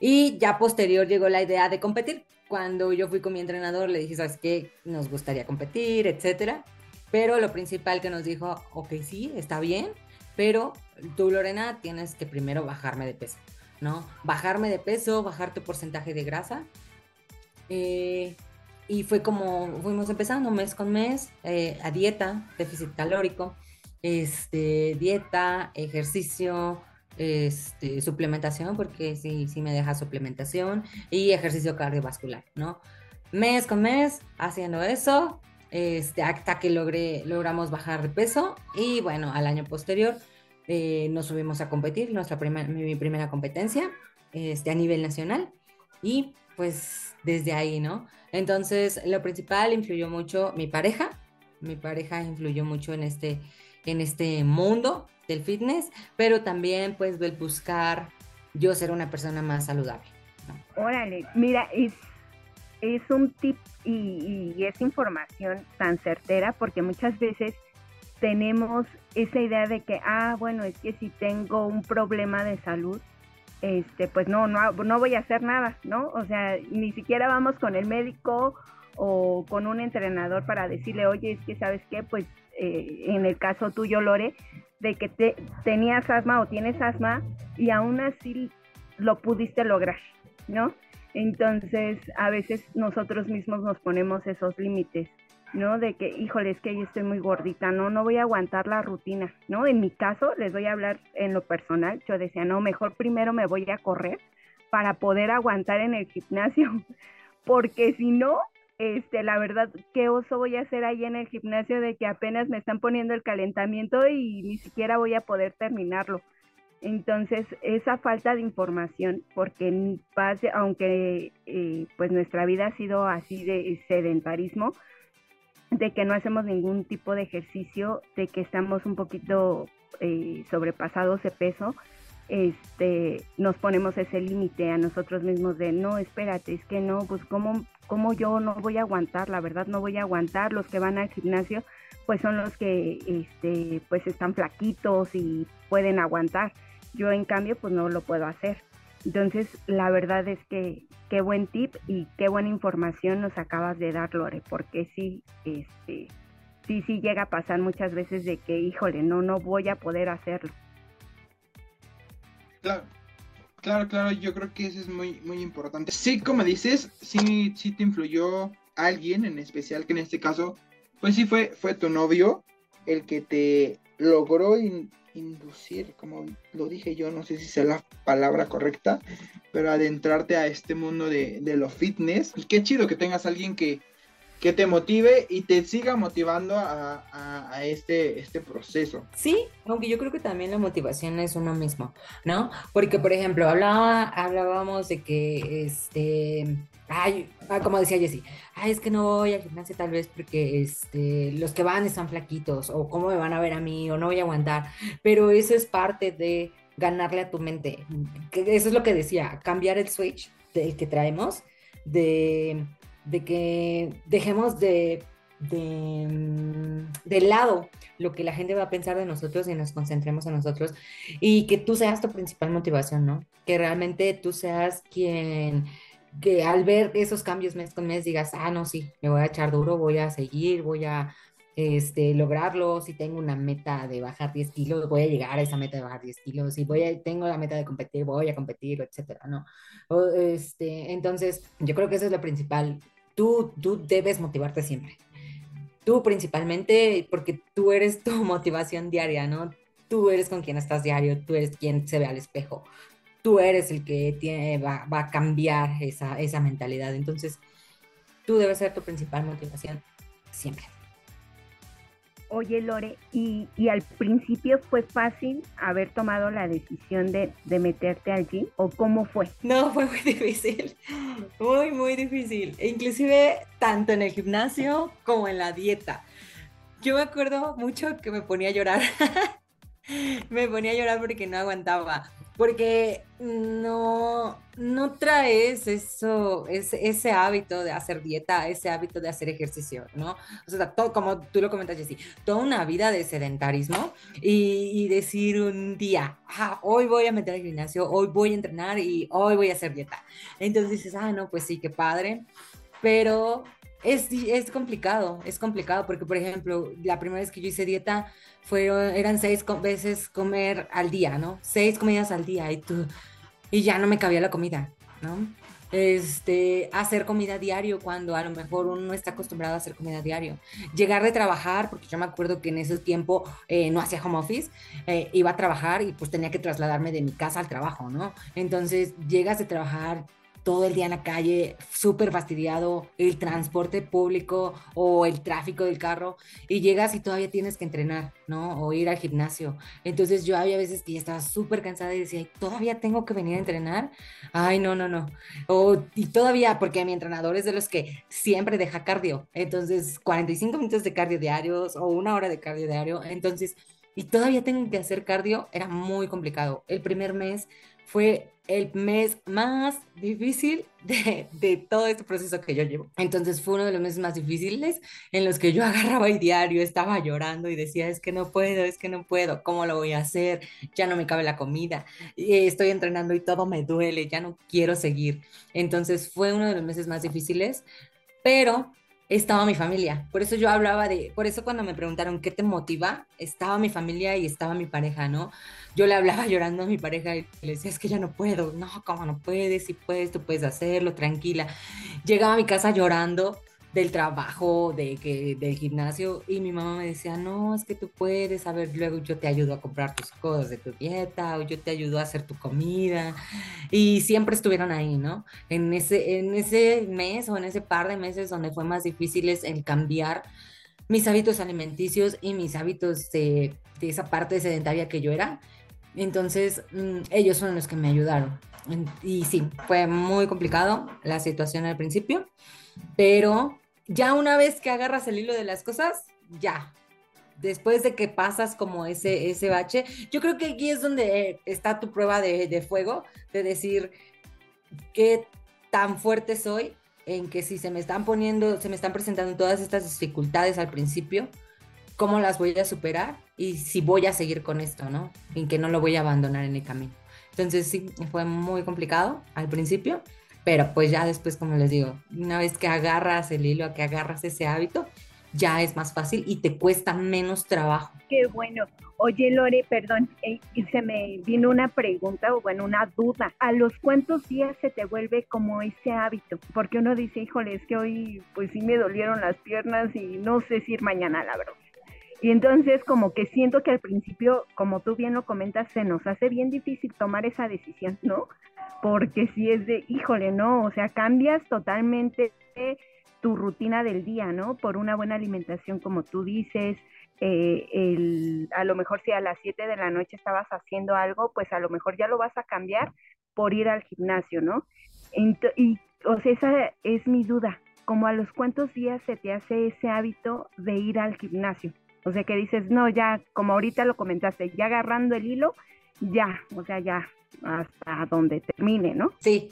Y ya posterior llegó la idea de competir. Cuando yo fui con mi entrenador, le dije, ¿sabes qué? Nos gustaría competir, etcétera. Pero lo principal que nos dijo, ok, sí, está bien, pero tú, Lorena, tienes que primero bajarme de peso, ¿no? Bajarme de peso, bajar tu porcentaje de grasa. Eh, y fue como fuimos empezando mes con mes eh, a dieta, déficit calórico, este, dieta, ejercicio, este, suplementación, porque sí, sí me deja suplementación, y ejercicio cardiovascular, ¿no? Mes con mes haciendo eso, este, hasta que logré, logramos bajar de peso y bueno, al año posterior eh, nos subimos a competir, nuestra mi primera competencia este, a nivel nacional y pues desde ahí, ¿no? Entonces, lo principal influyó mucho mi pareja, mi pareja influyó mucho en este, en este mundo del fitness, pero también pues buscar yo ser una persona más saludable. Órale, mira, es, es un tip y, es información tan certera porque muchas veces tenemos esa idea de que, ah, bueno, es que si tengo un problema de salud, este, pues no, no, no voy a hacer nada, ¿no? O sea, ni siquiera vamos con el médico o con un entrenador para decirle, oye, es que sabes qué, pues eh, en el caso tuyo, Lore, de que te, tenías asma o tienes asma y aún así lo pudiste lograr, ¿no? Entonces, a veces nosotros mismos nos ponemos esos límites, ¿no? De que, híjole, es que yo estoy muy gordita, no, no voy a aguantar la rutina, ¿no? En mi caso, les voy a hablar en lo personal, yo decía, no, mejor primero me voy a correr para poder aguantar en el gimnasio, porque si no, este, la verdad, qué oso voy a hacer ahí en el gimnasio de que apenas me están poniendo el calentamiento y ni siquiera voy a poder terminarlo. Entonces, esa falta de información, porque pase, aunque eh, pues nuestra vida ha sido así de sedentarismo, de que no hacemos ningún tipo de ejercicio, de que estamos un poquito eh, sobrepasados de peso, este, nos ponemos ese límite a nosotros mismos de no, espérate, es que no, pues cómo, cómo yo no voy a aguantar, la verdad no voy a aguantar, los que van al gimnasio pues son los que este, pues están flaquitos y pueden aguantar, yo en cambio pues no lo puedo hacer. Entonces la verdad es que qué buen tip y qué buena información nos acabas de dar Lore, porque sí, este, sí, sí llega a pasar muchas veces de que híjole, no, no voy a poder hacerlo. Claro, claro, claro, yo creo que eso es muy, muy importante. Sí, como dices, sí, sí te influyó alguien en especial, que en este caso, pues sí fue, fue tu novio el que te logró inducir, como lo dije yo, no sé si sea la palabra correcta, pero adentrarte a este mundo de, de fitness. Y qué chido que tengas alguien que, que te motive y te siga motivando a, este, este proceso. Sí, aunque yo creo que también la motivación es uno mismo, ¿no? Porque, por ejemplo, hablaba, hablábamos de que, este, ay, ah, como decía Jessie, ay, es que no voy al gimnasio tal vez porque este, los que van están flaquitos, o cómo me van a ver a mí, o no voy a aguantar, pero eso es parte de ganarle a tu mente. Eso es lo que decía, cambiar el switch del que traemos, de de que dejemos de, de, lado lo que la gente va a pensar de nosotros y nos concentremos en nosotros y que tú seas tu principal motivación, ¿no? Que realmente tú seas quien que al ver esos cambios mes con mes digas, ah, no, sí, me voy a echar duro, voy a seguir, voy a este, lograrlo, si tengo una meta de bajar 10 kilos, voy a llegar a esa meta de bajar 10 kilos, si voy a, tengo la meta de competir, voy a competir, etcétera, ¿no? este, entonces, yo creo que eso es lo principal, tú, tú debes motivarte siempre. Tú principalmente, porque tú eres tu motivación diaria, ¿no? Tú eres con quien estás diario, tú eres quien se ve al espejo, tú eres el que tiene, va, va a cambiar esa, esa mentalidad. Entonces, tú debes ser tu principal motivación siempre. Oye, Lore, ¿y, al principio fue fácil haber tomado la decisión de, meterte allí o cómo fue? No, fue muy difícil, muy, muy difícil, inclusive tanto en el gimnasio como en la dieta. Yo me acuerdo mucho que me ponía a llorar, me ponía a llorar porque no aguantaba porque no, no traes eso, ese, ese, hábito de hacer dieta, ese hábito de hacer ejercicio, ¿no? O sea, todo, como tú lo comentas, Jessy, toda una vida de sedentarismo y, y, decir un día, ah, hoy voy a meter al gimnasio, hoy voy a entrenar y hoy voy a hacer dieta. Entonces dices, ah, no, pues sí, qué padre, pero es, es complicado, es complicado porque, por ejemplo, la primera vez que yo hice dieta, fueron, eran seis veces comer al día, ¿no? Seis comidas al día y tú, y ya no me cabía la comida, ¿no? Este, hacer comida diario cuando a lo mejor uno no está acostumbrado a hacer comida diario. Llegar de trabajar, porque yo me acuerdo que en ese tiempo eh, no hacía home office, eh, iba a trabajar y pues tenía que trasladarme de mi casa al trabajo, ¿no? Entonces llegas de trabajar, todo el día en la calle, súper fastidiado, el transporte público o el tráfico del carro, y llegas y todavía tienes que entrenar, ¿no? O ir al gimnasio. Entonces yo había veces que ya estaba súper cansada y decía, ¿todavía tengo que venir a entrenar? Ay, no, no, no. O, y todavía, porque mi entrenador es de los que siempre deja cardio. Entonces, 45 minutos de cardio diarios o una hora de cardio diario. Entonces, y todavía tengo que hacer cardio, era muy complicado. El primer mes fue el mes más difícil de, todo este proceso que yo llevo. Entonces fue uno de los meses más difíciles en los que yo agarraba el diario, estaba llorando y decía, es que no puedo, es que no puedo, ¿cómo lo voy a hacer? Ya no me cabe la comida, estoy entrenando y todo me duele, ya no quiero seguir. Entonces fue uno de los meses más difíciles, pero estaba mi familia. Por eso yo hablaba de, por eso cuando me preguntaron qué te motiva, estaba mi familia y estaba mi pareja, ¿no? Yo le hablaba llorando a mi pareja y le decía, es que ya no puedo. No, ¿cómo no puedes? Si puedes, tú puedes hacerlo, tranquila. Llegaba a mi casa llorando del trabajo, de que, del gimnasio, y mi mamá me decía, no, es que tú puedes, a ver, luego yo te ayudo a comprar tus cosas de tu dieta, o yo te ayudo a hacer tu comida, y siempre estuvieron ahí, ¿no? En ese, en ese mes o en ese par de meses donde fue más difícil es el cambiar mis hábitos alimenticios y mis hábitos de, de esa parte sedentaria que yo era. Entonces, mm, ellos son los que me ayudaron. Y sí, fue muy complicado la situación al principio, pero ya una vez que agarras el hilo de las cosas, ya. Después de que pasas como ese, ese bache, yo creo que aquí es donde está tu prueba de, de fuego, de decir qué tan fuerte soy en que si se me están poniendo, se me están presentando todas estas dificultades al principio, cómo las voy a superar y si voy a seguir con esto, ¿no? En que no lo voy a abandonar en el camino. Entonces sí, fue muy complicado al principio, pero pues ya después, como les digo, una vez que agarras el hilo, que agarras ese hábito, ya es más fácil y te cuesta menos trabajo. Qué bueno. Oye, Lore, perdón, eh, se me vino una pregunta o bueno, una duda. ¿A los cuántos días se te vuelve como ese hábito? Porque uno dice, híjole, es que hoy pues sí me dolieron las piernas y no sé si ir mañana, la verdad. Y entonces como que siento que al principio, como tú bien lo comentas, se nos hace bien difícil tomar esa decisión, ¿no? Porque si es de, híjole, no, o sea, cambias totalmente tu rutina del día, ¿no? Por una buena alimentación, como tú dices, eh, el, a lo mejor si a las 7 de la noche estabas haciendo algo, pues a lo mejor ya lo vas a cambiar por ir al gimnasio, ¿no? y, o sea, esa es mi duda, como a los cuántos días se te hace ese hábito de ir al gimnasio. O sea, que dices, no, ya, como ahorita lo comentaste, ya agarrando el hilo, ya, o sea, ya, hasta donde termine, ¿no? Sí.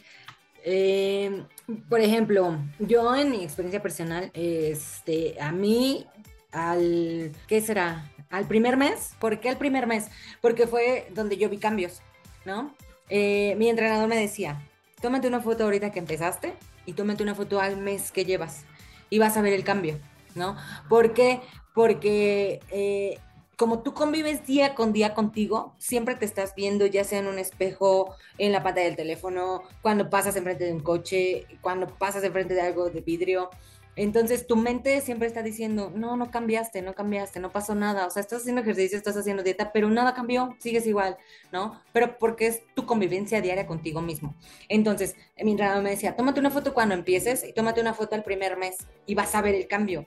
Eh, por ejemplo, yo en mi experiencia personal, este, a mí, al, ¿qué será? Al primer mes. ¿Por qué al primer mes? Porque fue donde yo vi cambios, ¿no? Eh, mi entrenador me decía, tómate una foto ahorita que empezaste y tómate una foto al mes que llevas y vas a ver el cambio, ¿no? Porque porque eh, como tú convives día con día contigo, siempre te estás viendo, ya sea en un espejo, en la pantalla del teléfono, cuando pasas enfrente de un coche, cuando pasas enfrente de algo de vidrio. Entonces tu mente siempre está diciendo, no, no cambiaste, no cambiaste, no pasó nada. O sea, estás haciendo ejercicio, estás haciendo dieta, pero nada cambió, sigues igual, ¿no? Pero porque es tu convivencia diaria contigo mismo. Entonces, mi entrenador me decía, tómate una foto cuando empieces y tómate una foto el primer mes y vas a ver el cambio.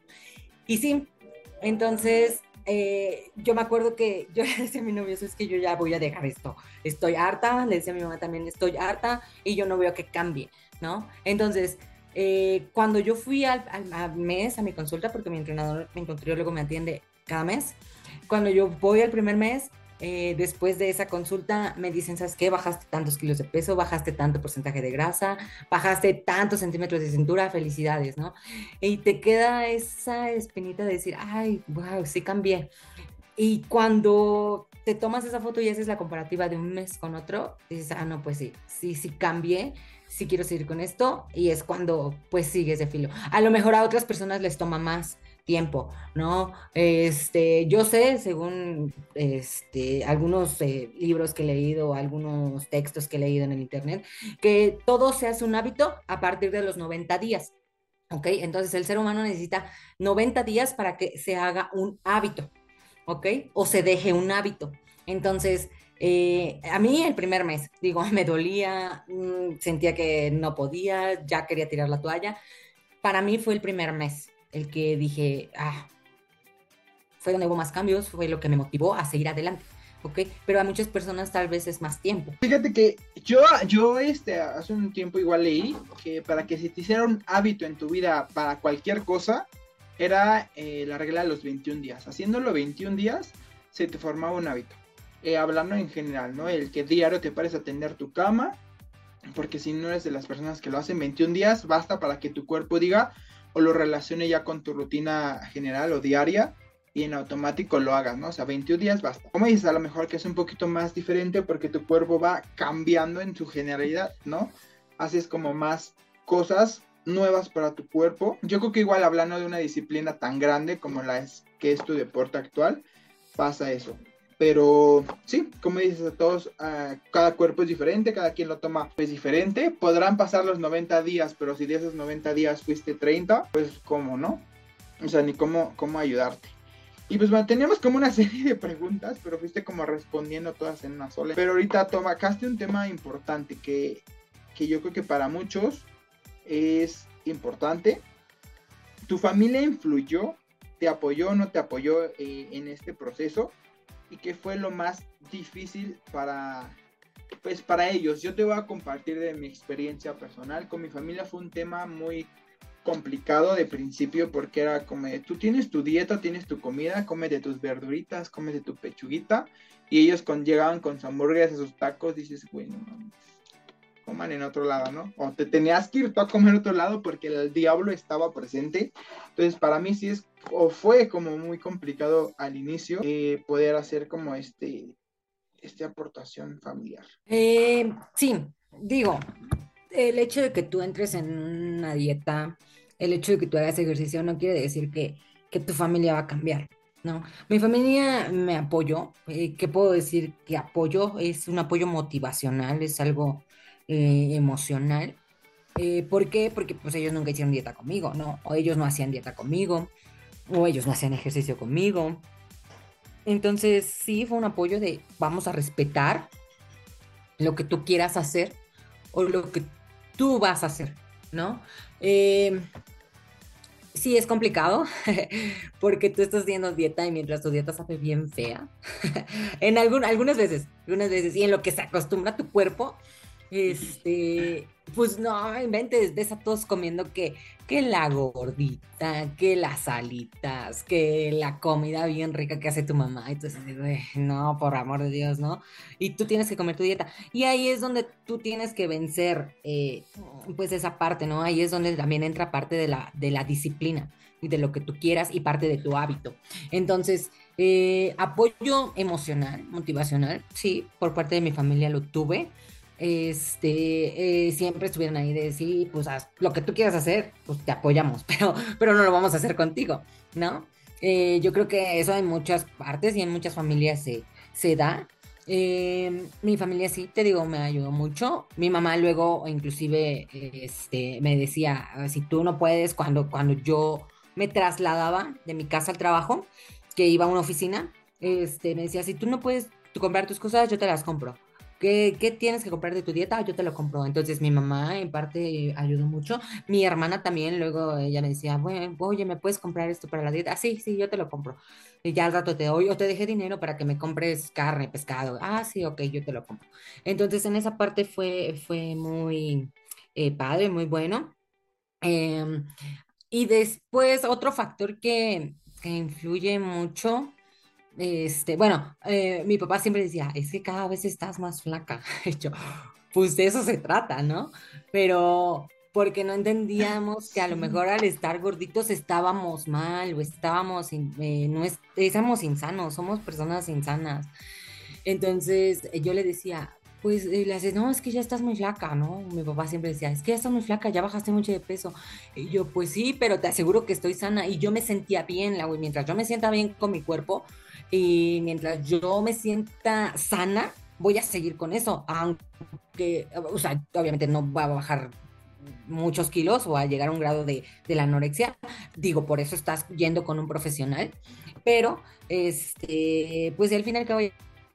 Y sí, entonces, eh, yo me acuerdo que yo le decía a mi novio, es que yo ya voy a dejar esto, estoy harta, le decía a mi mamá también, estoy harta y yo no veo que cambie, ¿no? Entonces, eh, cuando yo fui al, al, mes a mi consulta, porque mi entrenador, mi luego me atiende cada mes, cuando yo voy al primer mes, eh, después de esa consulta me dicen, ¿sabes qué? Bajaste tantos kilos de peso, bajaste tanto porcentaje de grasa, bajaste tantos centímetros de cintura, felicidades, ¿no? Y te queda esa espinita de decir, ay, wow, sí cambié. Y cuando te tomas esa foto y haces la comparativa de un mes con otro, dices, ah, no, pues sí, sí, sí cambié, sí quiero seguir con esto, y es cuando pues sigues de filo. A lo mejor a otras personas les toma más, tiempo, ¿no? Este, yo sé, según este, algunos eh, libros que he leído, algunos textos que he leído en el Internet, que todo se hace un hábito a partir de los 90 días. ¿Ok? Entonces el ser humano necesita 90 días para que se haga un hábito, ¿ok? O se deje un hábito. Entonces, eh, a mí el primer mes, digo, me dolía, mm, sentía que no podía, ya quería tirar la toalla. Para mí fue el primer mes, el que dije, ah, fue donde hubo más cambios, fue lo que me motivó a seguir adelante. ¿ok? Pero a muchas personas tal vez es más tiempo. Fíjate que yo, yo este, hace un tiempo igual leí que para que se te hiciera un hábito en tu vida para cualquier cosa, era eh, la regla de los 21 días. Haciéndolo 21 días, se te formaba un hábito. Eh, hablando en general, ¿no? El que diario te pares a atender tu cama, porque si no eres de las personas que lo hacen 21 días, basta para que tu cuerpo diga, o lo relacione ya con tu rutina general o diaria y en automático lo hagas, ¿no? O sea, 21 días basta. Como dices, a lo mejor que es un poquito más diferente porque tu cuerpo va cambiando en su generalidad, ¿no? Haces como más cosas nuevas para tu cuerpo. Yo creo que igual hablando de una disciplina tan grande como la que es tu deporte actual, pasa eso. Pero sí, como dices a todos, ah, cada cuerpo es diferente, cada quien lo toma pues diferente. Podrán pasar los 90 días, pero si de esos 90 días fuiste 30, pues cómo, ¿no? O sea, ni cómo, cómo ayudarte. Y pues bueno, teníamos como una serie de preguntas, pero fuiste como respondiendo todas en una sola. Pero ahorita tomaste un tema importante que, que yo creo que para muchos es importante. ¿Tu familia influyó? ¿Te apoyó o no te apoyó eh, en este proceso? ¿Y qué fue lo más difícil para, pues, para ellos? Yo te voy a compartir de mi experiencia personal. Con mi familia fue un tema muy complicado de principio porque era como, tú tienes tu dieta, tienes tu comida, de tus verduritas, de tu pechuguita. Y ellos con, llegaban con sus hamburguesas, sus tacos, dices, bueno, coman en otro lado, ¿no? O te tenías que ir tú a comer en otro lado porque el diablo estaba presente. Entonces, para mí sí es, o fue como muy complicado al inicio eh, poder hacer como este, este aportación familiar. Eh, sí, digo, el hecho de que tú entres en una dieta, el hecho de que tú hagas ejercicio no quiere decir que, que tu familia va a cambiar. No, mi familia me apoyó. Eh, ¿Qué puedo decir? Que apoyo es un apoyo motivacional, es algo eh, emocional. Eh, ¿Por qué? Porque pues ellos nunca hicieron dieta conmigo, ¿no? O ellos no hacían dieta conmigo, o ellos no hacían ejercicio conmigo. Entonces sí fue un apoyo de vamos a respetar lo que tú quieras hacer o lo que tú vas a hacer, ¿no? Eh, sí es complicado porque tú estás haciendo dieta y mientras tu dieta sabe bien fea, en algunas veces, algunas veces, y en lo que se acostumbra tu cuerpo, este, pues no, inventes, ves a todos comiendo que, que la gordita, que las alitas, que la comida bien rica que hace tu mamá. Entonces, no, por amor de Dios, ¿no? Y tú tienes que comer tu dieta. Y ahí es donde tú tienes que vencer, eh, pues esa parte, ¿no? Ahí es donde también entra parte de la, de la disciplina y de lo que tú quieras y parte de tu hábito. Entonces, eh, apoyo emocional, motivacional, sí, por parte de mi familia lo tuve este, eh, siempre estuvieron ahí de decir, pues haz lo que tú quieras hacer, pues te apoyamos, pero, pero no lo vamos a hacer contigo, ¿no? Eh, yo creo que eso en muchas partes y en muchas familias se, se da. Eh, mi familia sí, te digo, me ayudó mucho. Mi mamá luego inclusive este, me decía, si tú no puedes, cuando, cuando yo me trasladaba de mi casa al trabajo, que iba a una oficina, este, me decía, si tú no puedes comprar tus cosas, yo te las compro. ¿Qué, tienes que comprar de tu dieta? Yo te lo compro. Entonces mi mamá en parte ayudó mucho. Mi hermana también, luego ella me decía, bueno, oye, ¿me puedes comprar esto para la dieta? Ah, sí, sí, yo te lo compro. Y ya al rato te doy, o te dejé dinero para que me compres carne, pescado. Ah, sí, ok, yo te lo compro. Entonces en esa parte fue, fue muy eh, padre, muy bueno. Em, y después otro factor que, que influye mucho este, bueno, eh, mi papá siempre decía, es que cada vez estás más flaca. Yo, pues de eso se trata, ¿no? Pero porque no entendíamos que a lo mejor al estar gorditos estábamos mal o estábamos, eh, no estamos insanos, somos personas insanas. Entonces yo le decía, pues eh, le haces, no, es que ya estás muy flaca, ¿no? Mi papá siempre decía, es que ya estás muy flaca, ya bajaste mucho de peso. Y yo, pues sí, pero te aseguro que estoy sana. Y yo me sentía bien, la güey, mientras yo me sienta bien con mi cuerpo, y mientras yo me sienta sana, voy a seguir con eso, aunque, o sea, obviamente no va a bajar muchos kilos o a llegar a un grado de, la anorexia. Digo, por eso estás yendo con un profesional, pero, este, pues al final que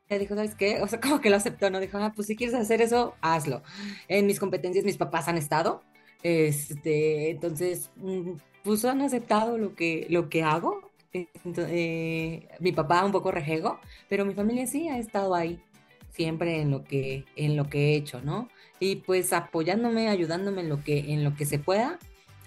le dijo, ¿sabes qué? O sea, como que lo aceptó, ¿no? Dijo, ah, pues si quieres hacer eso, hazlo. En mis competencias mis papás han estado, este, entonces, mm, pues han aceptado lo que, lo que hago eh, mi papá un poco rejego, pero mi familia sí ha estado ahí siempre en lo que en lo que he hecho, ¿no? Y pues apoyándome, ayudándome en lo que en lo que se pueda,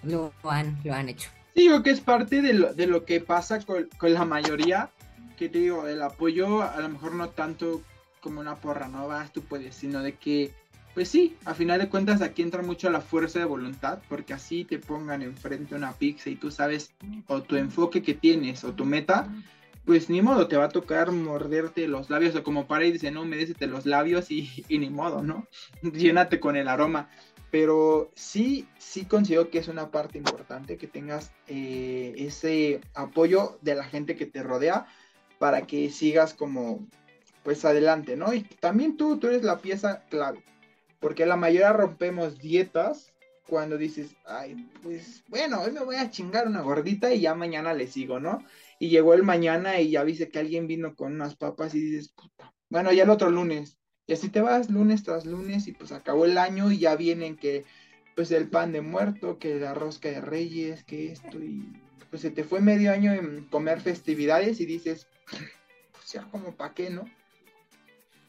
lo han lo han hecho. Digo que es parte de lo, de lo que pasa con, con, la mayoría, que te digo, el apoyo a lo mejor no tanto como una porra, no vas, tú puedes, sino de que pues sí, a final de cuentas aquí entra mucho la fuerza de voluntad, porque así te pongan enfrente una pizza y tú sabes o tu enfoque que tienes o tu meta, pues ni modo, te va a tocar morderte los labios o como para y dice, no, humedécete los labios y, y ni modo, ¿no? Llénate con el aroma. pero sí, sí considero que es una parte importante que tengas eh, ese apoyo de la gente que te rodea para que sigas como pues adelante, ¿no? Y también tú, tú eres la pieza clave, porque la mayoría rompemos dietas cuando dices, ay, pues bueno, hoy me voy a chingar una gordita y ya mañana le sigo, ¿no? Y llegó el mañana y ya viste que alguien vino con unas papas y dices, puta, bueno, ya el otro lunes. Y así te vas lunes tras lunes y pues acabó el año y ya vienen que pues el pan de muerto, que la rosca de reyes, que esto y pues se te fue medio año en comer festividades y dices, pues ya como pa' qué, ¿no?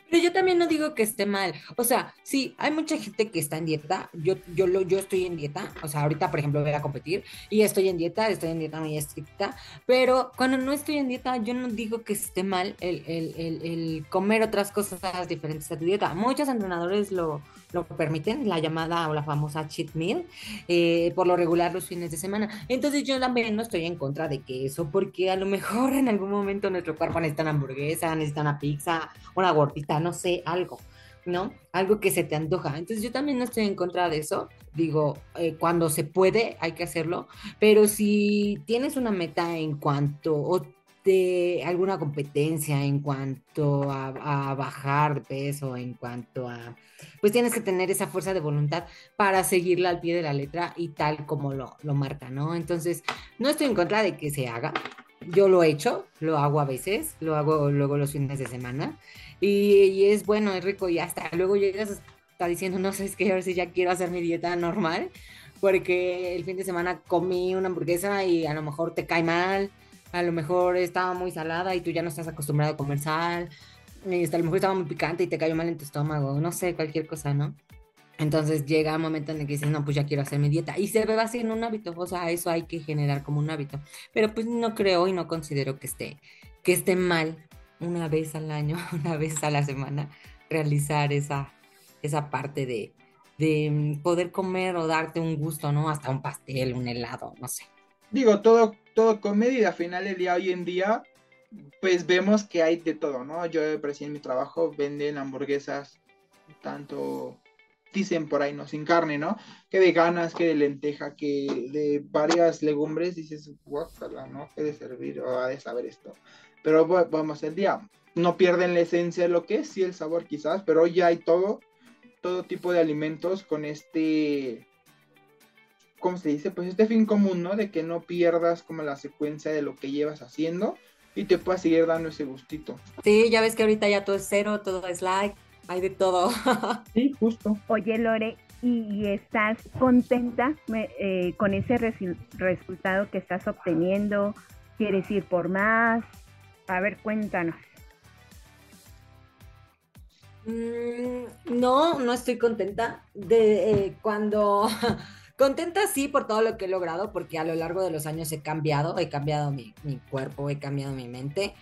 Pero yo también no digo que esté mal. O sea, sí, hay mucha gente que está en dieta. Yo, yo, lo, yo estoy en dieta. O sea, ahorita, por ejemplo, voy a competir y estoy en dieta, estoy en dieta muy estricta. Pero cuando no estoy en dieta, yo no digo que esté mal el, el, el, el comer otras cosas diferentes a tu dieta. Muchos entrenadores lo, lo permiten, la llamada o la famosa cheat meal, eh, por lo regular los fines de semana. Entonces yo también no estoy en contra de que eso, porque a lo mejor en algún momento nuestro cuerpo necesita una hamburguesa, necesita una pizza, una gordita, no sé, algo. ¿no? Algo que se te antoja. Entonces yo también no estoy en contra de eso. Digo, eh, cuando se puede hay que hacerlo, pero si tienes una meta en cuanto, o de alguna competencia en cuanto a, bajar de peso, en cuanto a, pues tienes que tener esa fuerza de voluntad para seguirla al pie de la letra y tal como lo, lo marca, ¿no? Entonces, no estoy en contra de que se haga. Yo lo he hecho, lo hago a veces, lo hago luego los fines de semana y, es bueno, es rico y hasta luego llegas está diciendo, no sé, es que a ver si ya quiero hacer mi dieta normal porque el fin de semana comí una hamburguesa y a lo mejor te cae mal, a lo mejor estaba muy salada y tú ya no estás acostumbrado a comer sal, y a lo mejor estaba muy picante y te cayó mal en tu estómago, no sé, cualquier cosa, ¿no? Entonces llega un momento en el que dices, no, pues ya quiero hacer mi dieta. Y se ve en un hábito, o sea, eso hay que generar como un hábito. Pero pues no creo y no considero que esté, que esté mal una vez al año, una vez a la semana, realizar esa, esa parte de, de mm, poder comer o darte un gusto, ¿no? Hasta un pastel, un helado, no sé. Digo, todo, todo con medida. Al final del día, hoy en día, pues vemos que hay de todo, ¿no? Yo recién en mi trabajo venden hamburguesas, tanto dicen por ahí, ¿no? Sin carne, ¿no? Que de ganas, que de lenteja, que de varias legumbres, dices, guácala, ¿no? Que de servir o ha de saber esto. Pero vamos, el día, no pierden la esencia de lo que es, sí el sabor quizás, pero hoy ya hay todo, todo tipo de alimentos con este ¿cómo se dice? Pues este fin común, ¿no? De que no pierdas como la secuencia de lo que llevas haciendo y te puedas seguir dando ese gustito. Sí, ya ves que ahorita ya todo es cero, todo es like, hay de todo. sí, justo. Oye, Lore, ¿y estás contenta eh, con ese resultado que estás obteniendo? ¿Quieres ir por más? A ver, cuéntanos. Mm, no, no estoy contenta. De eh, cuando Contenta sí por todo lo que he logrado, porque a lo largo de los años he cambiado, he cambiado mi, cuerpo, he cambiado mi mente,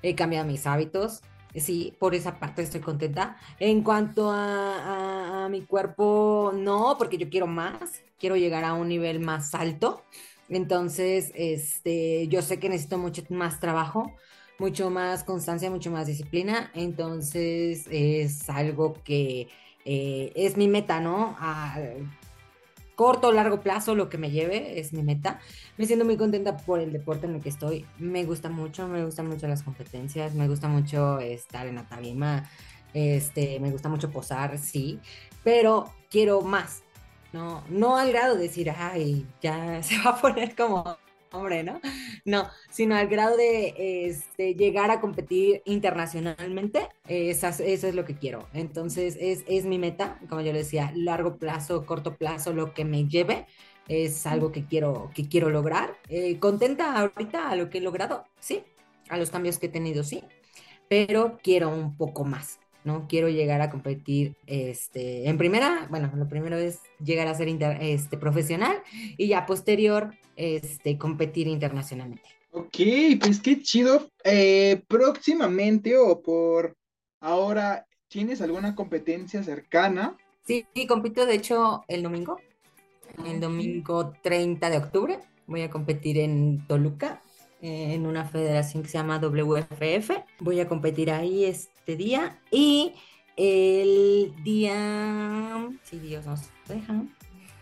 he cambiado mis hábitos. Sí, por esa parte estoy contenta. En cuanto a, mi cuerpo, no, porque yo quiero más, quiero llegar a un nivel más alto. Entonces, este, yo sé que necesito mucho más trabajo, mucho más constancia, mucho más disciplina. Entonces, es algo que eh, es mi meta, ¿no? Corto o largo plazo, lo que me lleve es mi meta. Me siento muy contenta por el deporte en el que estoy. Me gusta mucho, me gustan mucho las competencias, me gusta mucho estar en la tarima, este, me gusta mucho posar, sí, pero quiero más. No, no al grado de decir, ay, ya se va a poner como hombre, ¿no? No, sino al grado de este, llegar a competir internacionalmente, eso es lo que quiero. Entonces, es, es mi meta, como yo le decía, largo plazo, corto plazo, lo que me lleve, es algo que quiero, que quiero lograr. Eh, contenta ahorita a lo que he logrado, sí, a los cambios que he tenido, sí, pero quiero un poco más. ¿No? Quiero llegar a competir este, en primera, bueno, lo primero es llegar a ser este, profesional y ya posterior este, competir internacionalmente. Ok, pues qué chido. Eh, próximamente o por ahora, ¿tienes alguna competencia cercana? Sí, sí, compito de hecho el domingo, el domingo 30 de octubre. Voy a competir en Toluca en una federación que se llama WFF. Voy a competir ahí este día y el día, si Dios nos deja,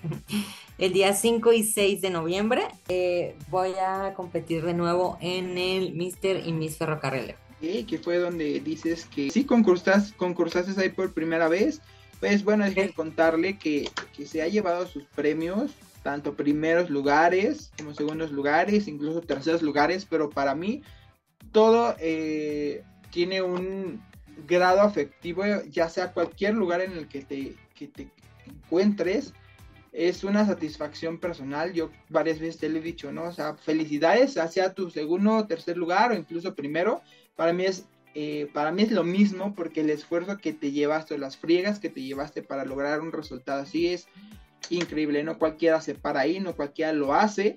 el día 5 y 6 de noviembre eh, voy a competir de nuevo en el Mister y Miss Ferrocarrilero. que fue donde dices que sí concursaste, concursaste ahí por primera vez. Pues bueno, déjenme contarle que, que se ha llevado sus premios, tanto primeros lugares como segundos lugares, incluso terceros lugares, pero para mí todo eh, tiene un grado afectivo, ya sea cualquier lugar en el que te, que te encuentres, es una satisfacción personal. Yo varias veces te lo he dicho, ¿no? O sea, felicidades, hacia tu segundo tercer lugar o incluso primero. Para mí es eh, para mí es lo mismo porque el esfuerzo que te llevaste, las friegas que te llevaste para lograr un resultado así es increíble, no cualquiera se para ahí, no cualquiera lo hace.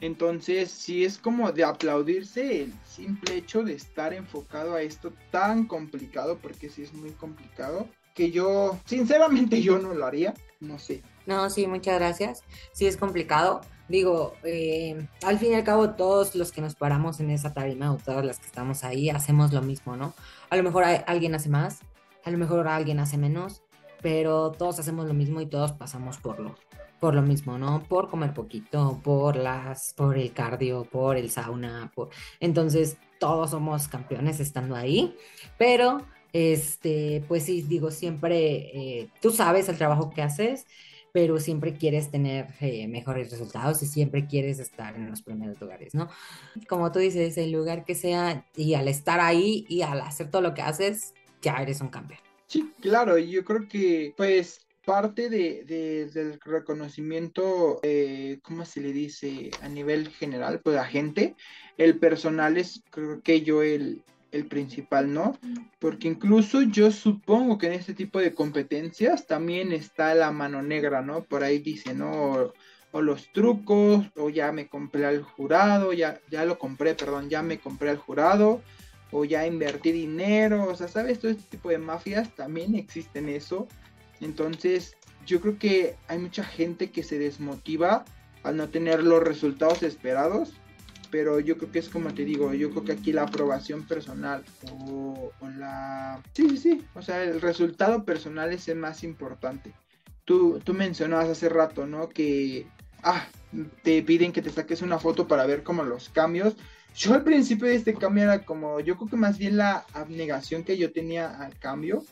Entonces, sí es como de aplaudirse el simple hecho de estar enfocado a esto tan complicado, porque sí es muy complicado, que yo, sinceramente, yo no lo haría, no sé. No, sí, muchas gracias. Sí es complicado. Digo, eh, al fin y al cabo, todos los que nos paramos en esa tarima o todas las que estamos ahí hacemos lo mismo, ¿no? A lo mejor alguien hace más, a lo mejor alguien hace menos, pero todos hacemos lo mismo y todos pasamos por lo, por lo mismo, ¿no? Por comer poquito, por las, por el cardio, por el sauna, por... entonces todos somos campeones estando ahí, pero este, pues sí, digo, siempre eh, tú sabes el trabajo que haces pero siempre quieres tener eh, mejores resultados y siempre quieres estar en los primeros lugares, ¿no? Como tú dices, el lugar que sea y al estar ahí y al hacer todo lo que haces, ya eres un campeón. Sí, claro, yo creo que pues parte de, del reconocimiento, eh, ¿cómo se le dice? A nivel general, pues la gente, el personal es creo que yo el, el principal, ¿no? Porque incluso yo supongo que en este tipo de competencias también está la mano negra, ¿no? Por ahí dice, ¿no? O, los trucos, o ya me compré al jurado, ya, ya lo compré, perdón, ya me compré al jurado, o ya invertí dinero, o sea, ¿sabes? Todo este tipo de mafias también existen eso. Entonces, yo creo que hay mucha gente que se desmotiva al no tener los resultados esperados pero yo creo que es como te digo, yo creo que aquí la aprobación personal o, la... Sí, sí, sí, o sea, el resultado personal es el más importante. Tú, tú mencionabas hace rato, ¿no? Que, ah, te piden que te saques una foto para ver como los cambios. Yo al principio de este cambio era como, yo creo que más bien la abnegación que yo tenía al cambio,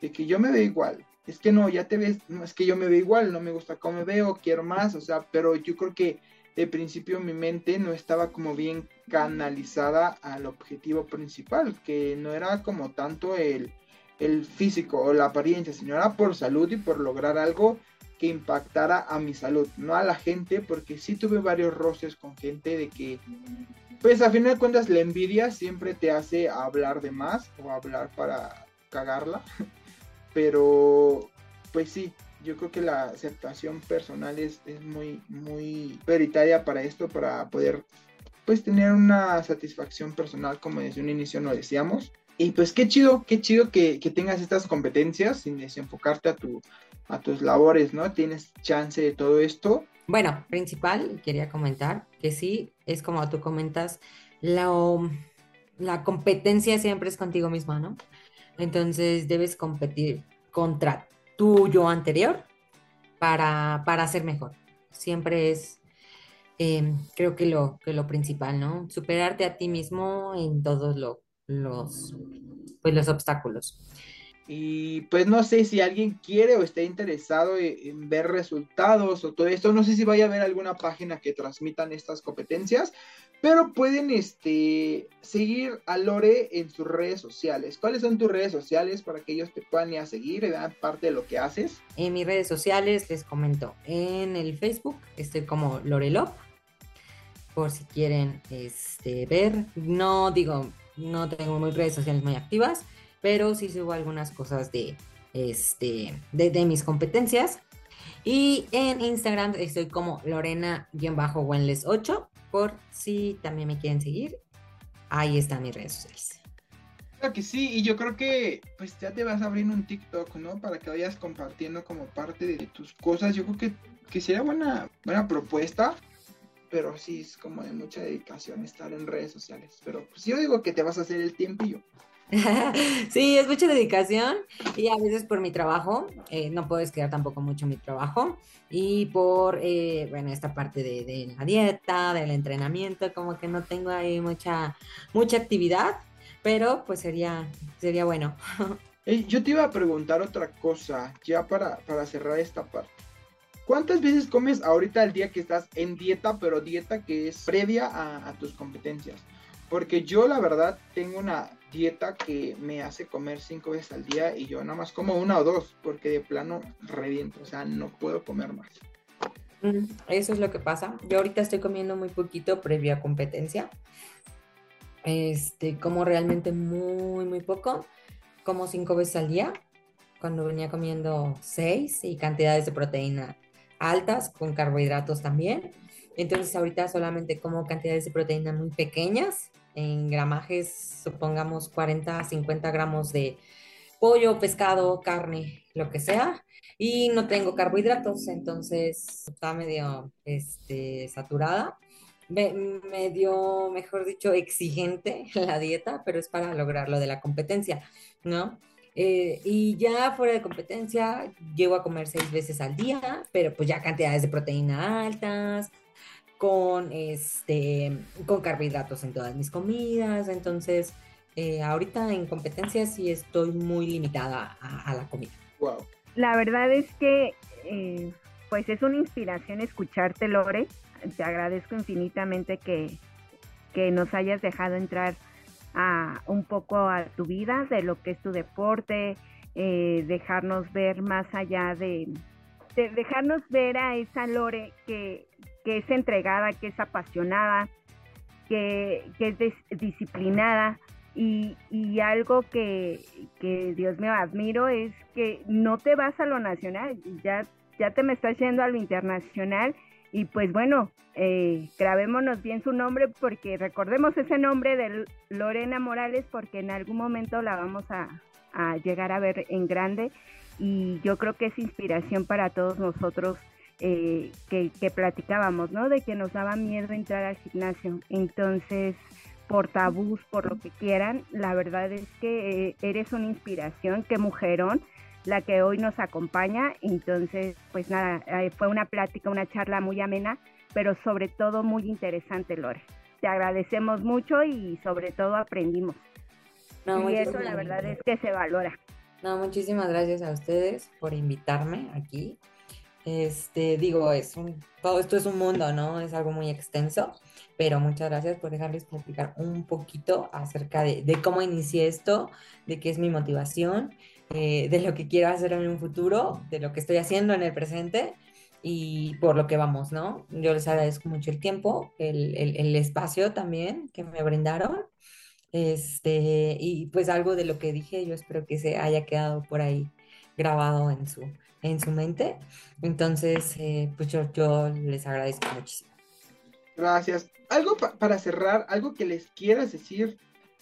de que yo me veo igual. Es que no, ya te ves, no, es que yo me veo igual, no me gusta cómo me veo, quiero más, o sea, pero yo creo que de principio mi mente no estaba como bien canalizada al objetivo principal, que no era como tanto el, el físico o la apariencia, sino era por salud y por lograr algo que impactara a mi salud, no a la gente, porque sí tuve varios roces con gente de que, pues a fin de cuentas la envidia siempre te hace hablar de más o hablar para cagarla, pero pues sí, yo creo que la aceptación personal es, muy, muy prioritaria para esto, para poder pues tener una satisfacción personal como desde un inicio no decíamos. Y pues qué chido, qué chido que, tengas estas competencias sin desenfocarte a, tu, a tus labores, ¿no? Tienes chance de todo esto. Bueno, principal, quería comentar que sí, es como tú comentas, la, la competencia siempre es contigo misma, ¿no? Entonces debes competir contra tu yo anterior para, para ser mejor. Siempre es, em, creo que lo, que lo principal, ¿no? Superarte a ti mismo en todos los, pues, los obstáculos. Y pues no sé si alguien quiere o está interesado en, ver resultados o todo esto. No sé si vaya a haber alguna página que transmitan estas competencias, pero pueden este, seguir a Lore en sus redes sociales. ¿Cuáles son tus redes sociales para que ellos te puedan ir a seguir y vean parte de lo que haces? En mis redes sociales les comento. En el Facebook estoy como Lorelop. Por si quieren este, ver. No digo, no tengo muy redes sociales muy activas pero sí subo algunas cosas de, este, de, mis competencias. Y en Instagram estoy como Lorena-Wenles8, por si también me quieren seguir. Ahí están mis redes sociales. Claro que sí, y yo creo que pues ya te vas a abrir un TikTok, ¿no? Para que vayas compartiendo como parte de tus cosas. Yo creo que, que sería buena, buena propuesta, pero sí es como de mucha dedicación estar en redes sociales. Pero pues yo digo que te vas a hacer el tiempillo. sí, es mucha dedicación y a veces por mi trabajo, eh, no puedo descuidar tampoco mucho mi trabajo y por, eh, bueno, esta parte de, de, la dieta, del entrenamiento, como que no tengo ahí mucha, mucha actividad, pero pues sería, sería bueno. yo te iba a preguntar otra cosa, ya para, para cerrar esta parte. ¿Cuántas veces comes ahorita al día que estás en dieta, pero dieta que es previa a, a tus competencias? Porque yo la verdad tengo una dieta que me hace comer cinco veces al día y yo nada más como una o dos porque de plano reviento, o sea, no puedo comer más. Eso es lo que pasa. Yo ahorita estoy comiendo muy poquito previa competencia. Este, como realmente muy, muy poco. Como cinco veces al día. Cuando venía comiendo seis y cantidades de proteína altas con carbohidratos también. Entonces ahorita solamente como cantidades de proteína muy pequeñas en gramajes, supongamos 40 a 50 gramos de pollo, pescado, carne, lo que sea, y no tengo carbohidratos, entonces está medio este, saturada. medio, mejor dicho, exigente la dieta, pero es para lograr lo de la competencia, ¿no? Eh, y ya fuera de competencia, llego a comer seis veces al día, pero pues ya cantidades de proteína altas, con, este, con carbohidratos en todas mis comidas. Entonces, eh, ahorita en competencia sí estoy muy limitada a, la comida. Wow. La verdad es que, eh, pues es una inspiración escucharte, Lore. Te agradezco infinitamente que, que nos hayas dejado entrar a un poco a tu vida, de lo que es tu deporte, eh, dejarnos ver más allá de, de, dejarnos ver a esa Lore que, que es entregada, que es apasionada, que, es disciplinada. Y, algo que, Dios mío admiro es que no te vas a lo nacional, ya, ya te me estás yendo a lo internacional y pues bueno, eh, grabémonos bien su nombre porque recordemos ese nombre de Lorena Morales porque en algún momento la vamos a, a llegar a ver en grande y yo creo que es inspiración para todos nosotros eh, que, platicábamos, ¿no? De que nos daba miedo entrar al gimnasio. Entonces, por tabús, por lo que quieran, la verdad es que eh, eres una inspiración, qué mujerón la que hoy nos acompaña. Entonces, pues nada, eh, fue una plática, una charla muy amena, pero sobre todo muy interesante, Lore. Te agradecemos mucho y sobre todo aprendimos. y eso la verdad es que se valora. No, muchísimas gracias a ustedes por invitarme aquí este, digo, es un, todo esto es un mundo, ¿no? Es algo muy extenso, pero muchas gracias por dejarles platicar un poquito acerca de, cómo inicié esto, de qué es mi motivación, eh, de lo que quiero hacer en un futuro, de lo que estoy haciendo en el presente y por lo que vamos, ¿no? Yo les agradezco mucho el tiempo, el, el espacio también que me brindaron. Este, y pues algo de lo que dije, yo espero que se haya quedado por ahí grabado en su, en su mente. Entonces, eh, pues yo, les agradezco muchísimo. Gracias. Algo para cerrar, algo que les quieras decir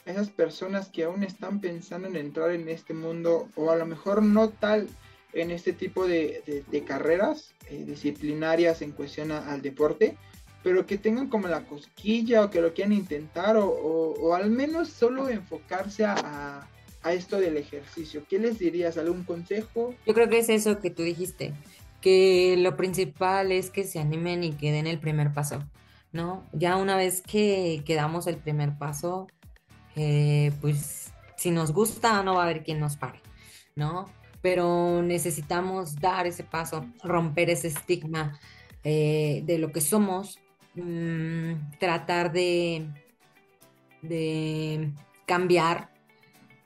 a esas personas que aún están pensando en entrar en este mundo o a lo mejor no tal en este tipo de, de, carreras eh, disciplinarias en cuestión al deporte, pero que tengan como la cosquilla o que lo quieran intentar o, o, al menos solo enfocarse a esto del ejercicio? ¿Qué les dirías? ¿Algún consejo? Yo creo que es eso que tú dijiste, que lo principal es que se animen y que den el primer paso, ¿no? Ya una vez que, damos el primer paso, eh, pues si nos gusta no va a haber quien nos pare, ¿no? Pero necesitamos dar ese paso, romper ese estigma eh, de lo que somos, mm, tratar de, de cambiar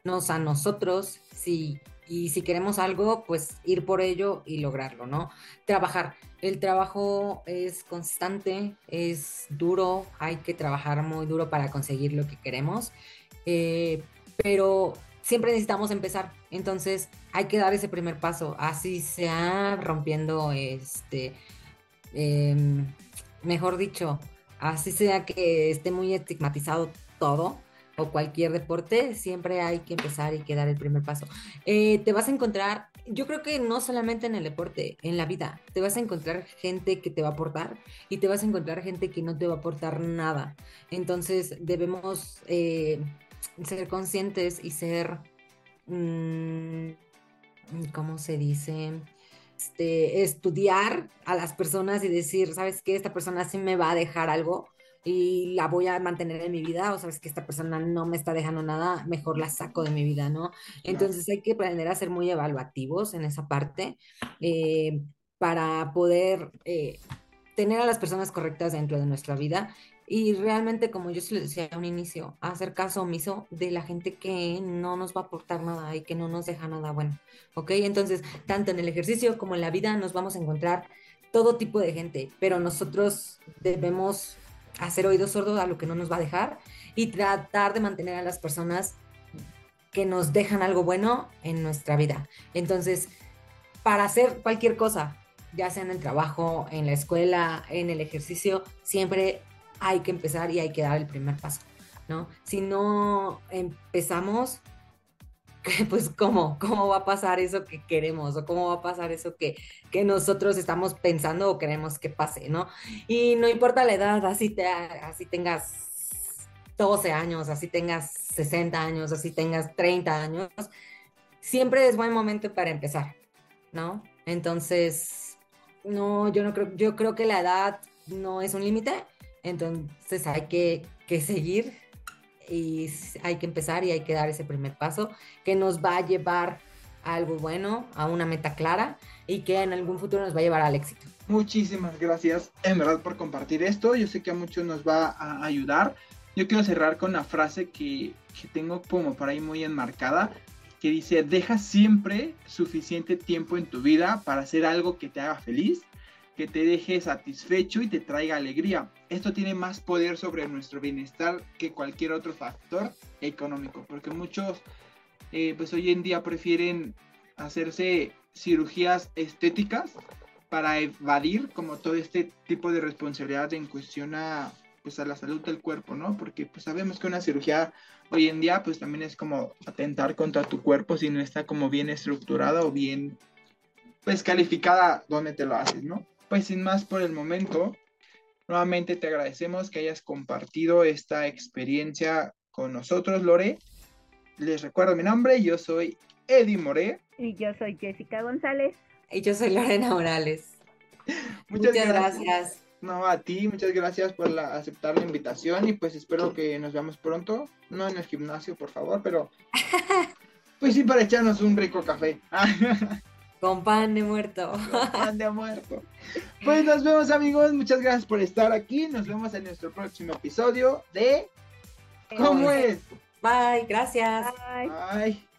a nosotros, si, y si queremos algo, pues ir por ello y lograrlo, ¿no? Trabajar. El trabajo es constante, es duro, hay que trabajar muy duro para conseguir lo que queremos, eh, pero siempre necesitamos empezar, entonces hay que dar ese primer paso, así sea rompiendo este, em, mejor dicho, así sea que esté muy estigmatizado todo, o cualquier deporte, siempre hay que empezar y que dar el primer paso. Eh, te vas a encontrar, yo creo que no solamente en el deporte, en la vida, te vas a encontrar gente que te va a aportar y te vas a encontrar gente que no te va a aportar nada. Entonces debemos eh, ser conscientes y ser, mm, ¿cómo se dice? Este, estudiar a las personas y decir, ¿sabes qué? Esta persona sí me va a dejar algo y la voy a mantener en mi vida, o sabes que esta persona no me está dejando nada, mejor la saco de mi vida, ¿no? Entonces hay que aprender a ser muy evaluativos en esa parte eh, para poder eh, tener a las personas correctas dentro de nuestra vida y realmente, como yo se lo decía a un inicio, hacer caso omiso de la gente que no nos va a aportar nada y que no nos deja nada bueno, ¿ok? Entonces, tanto en el ejercicio como en la vida nos vamos a encontrar todo tipo de gente, pero nosotros debemos hacer oídos sordos a lo que no nos va a dejar y tratar de mantener a las personas que nos dejan algo bueno en nuestra vida. Entonces, para hacer cualquier cosa, ya sea en el trabajo, en la escuela, en el ejercicio, siempre hay que empezar y hay que dar el primer paso, ¿no? Si no empezamos, pues cómo, cómo va a pasar eso que queremos o cómo va a pasar eso que, que nosotros estamos pensando o queremos que pase, ¿no? Y no importa la edad, así, te, así tengas 12 años, así tengas 60 años, así tengas 30 años, siempre es buen momento para empezar, ¿no? Entonces, no, yo no creo, yo creo que la edad no es un límite, entonces hay que, que seguir y hay que empezar y hay que dar ese primer paso que nos va a llevar a algo bueno, a una meta clara y que en algún futuro nos va a llevar al éxito. Muchísimas gracias en verdad por compartir esto. Yo sé que a muchos nos va a ayudar. Yo quiero cerrar con una frase que, que tengo como por ahí muy enmarcada, que dice, deja siempre suficiente tiempo en tu vida para hacer algo que te haga feliz que te deje satisfecho y te traiga alegría. Esto tiene más poder sobre nuestro bienestar que cualquier otro factor económico, porque muchos eh, pues hoy en día prefieren hacerse cirugías estéticas para evadir como todo este tipo de responsabilidad en cuestión a pues a la salud del cuerpo, ¿no? Porque pues sabemos que una cirugía hoy en día pues también es como atentar contra tu cuerpo si no está como bien estructurada o bien pues calificada donde te lo haces, ¿no? Pues sin más por el momento, nuevamente te agradecemos que hayas compartido esta experiencia con nosotros, Lore. Les recuerdo mi nombre, yo soy Eddie More. Y yo soy Jessica González. Y yo soy Lorena Morales. Muchas, gracias. No, a ti, muchas gracias por aceptar la invitación y pues espero que nos veamos pronto. No en el gimnasio, por favor, pero pues sí para echarnos un rico café. Con pan de muerto. Con pan de muerto. Pues nos vemos amigos, muchas gracias por estar aquí. Nos vemos en nuestro próximo episodio de ¿Cómo es? Bye, gracias. Bye. Bye.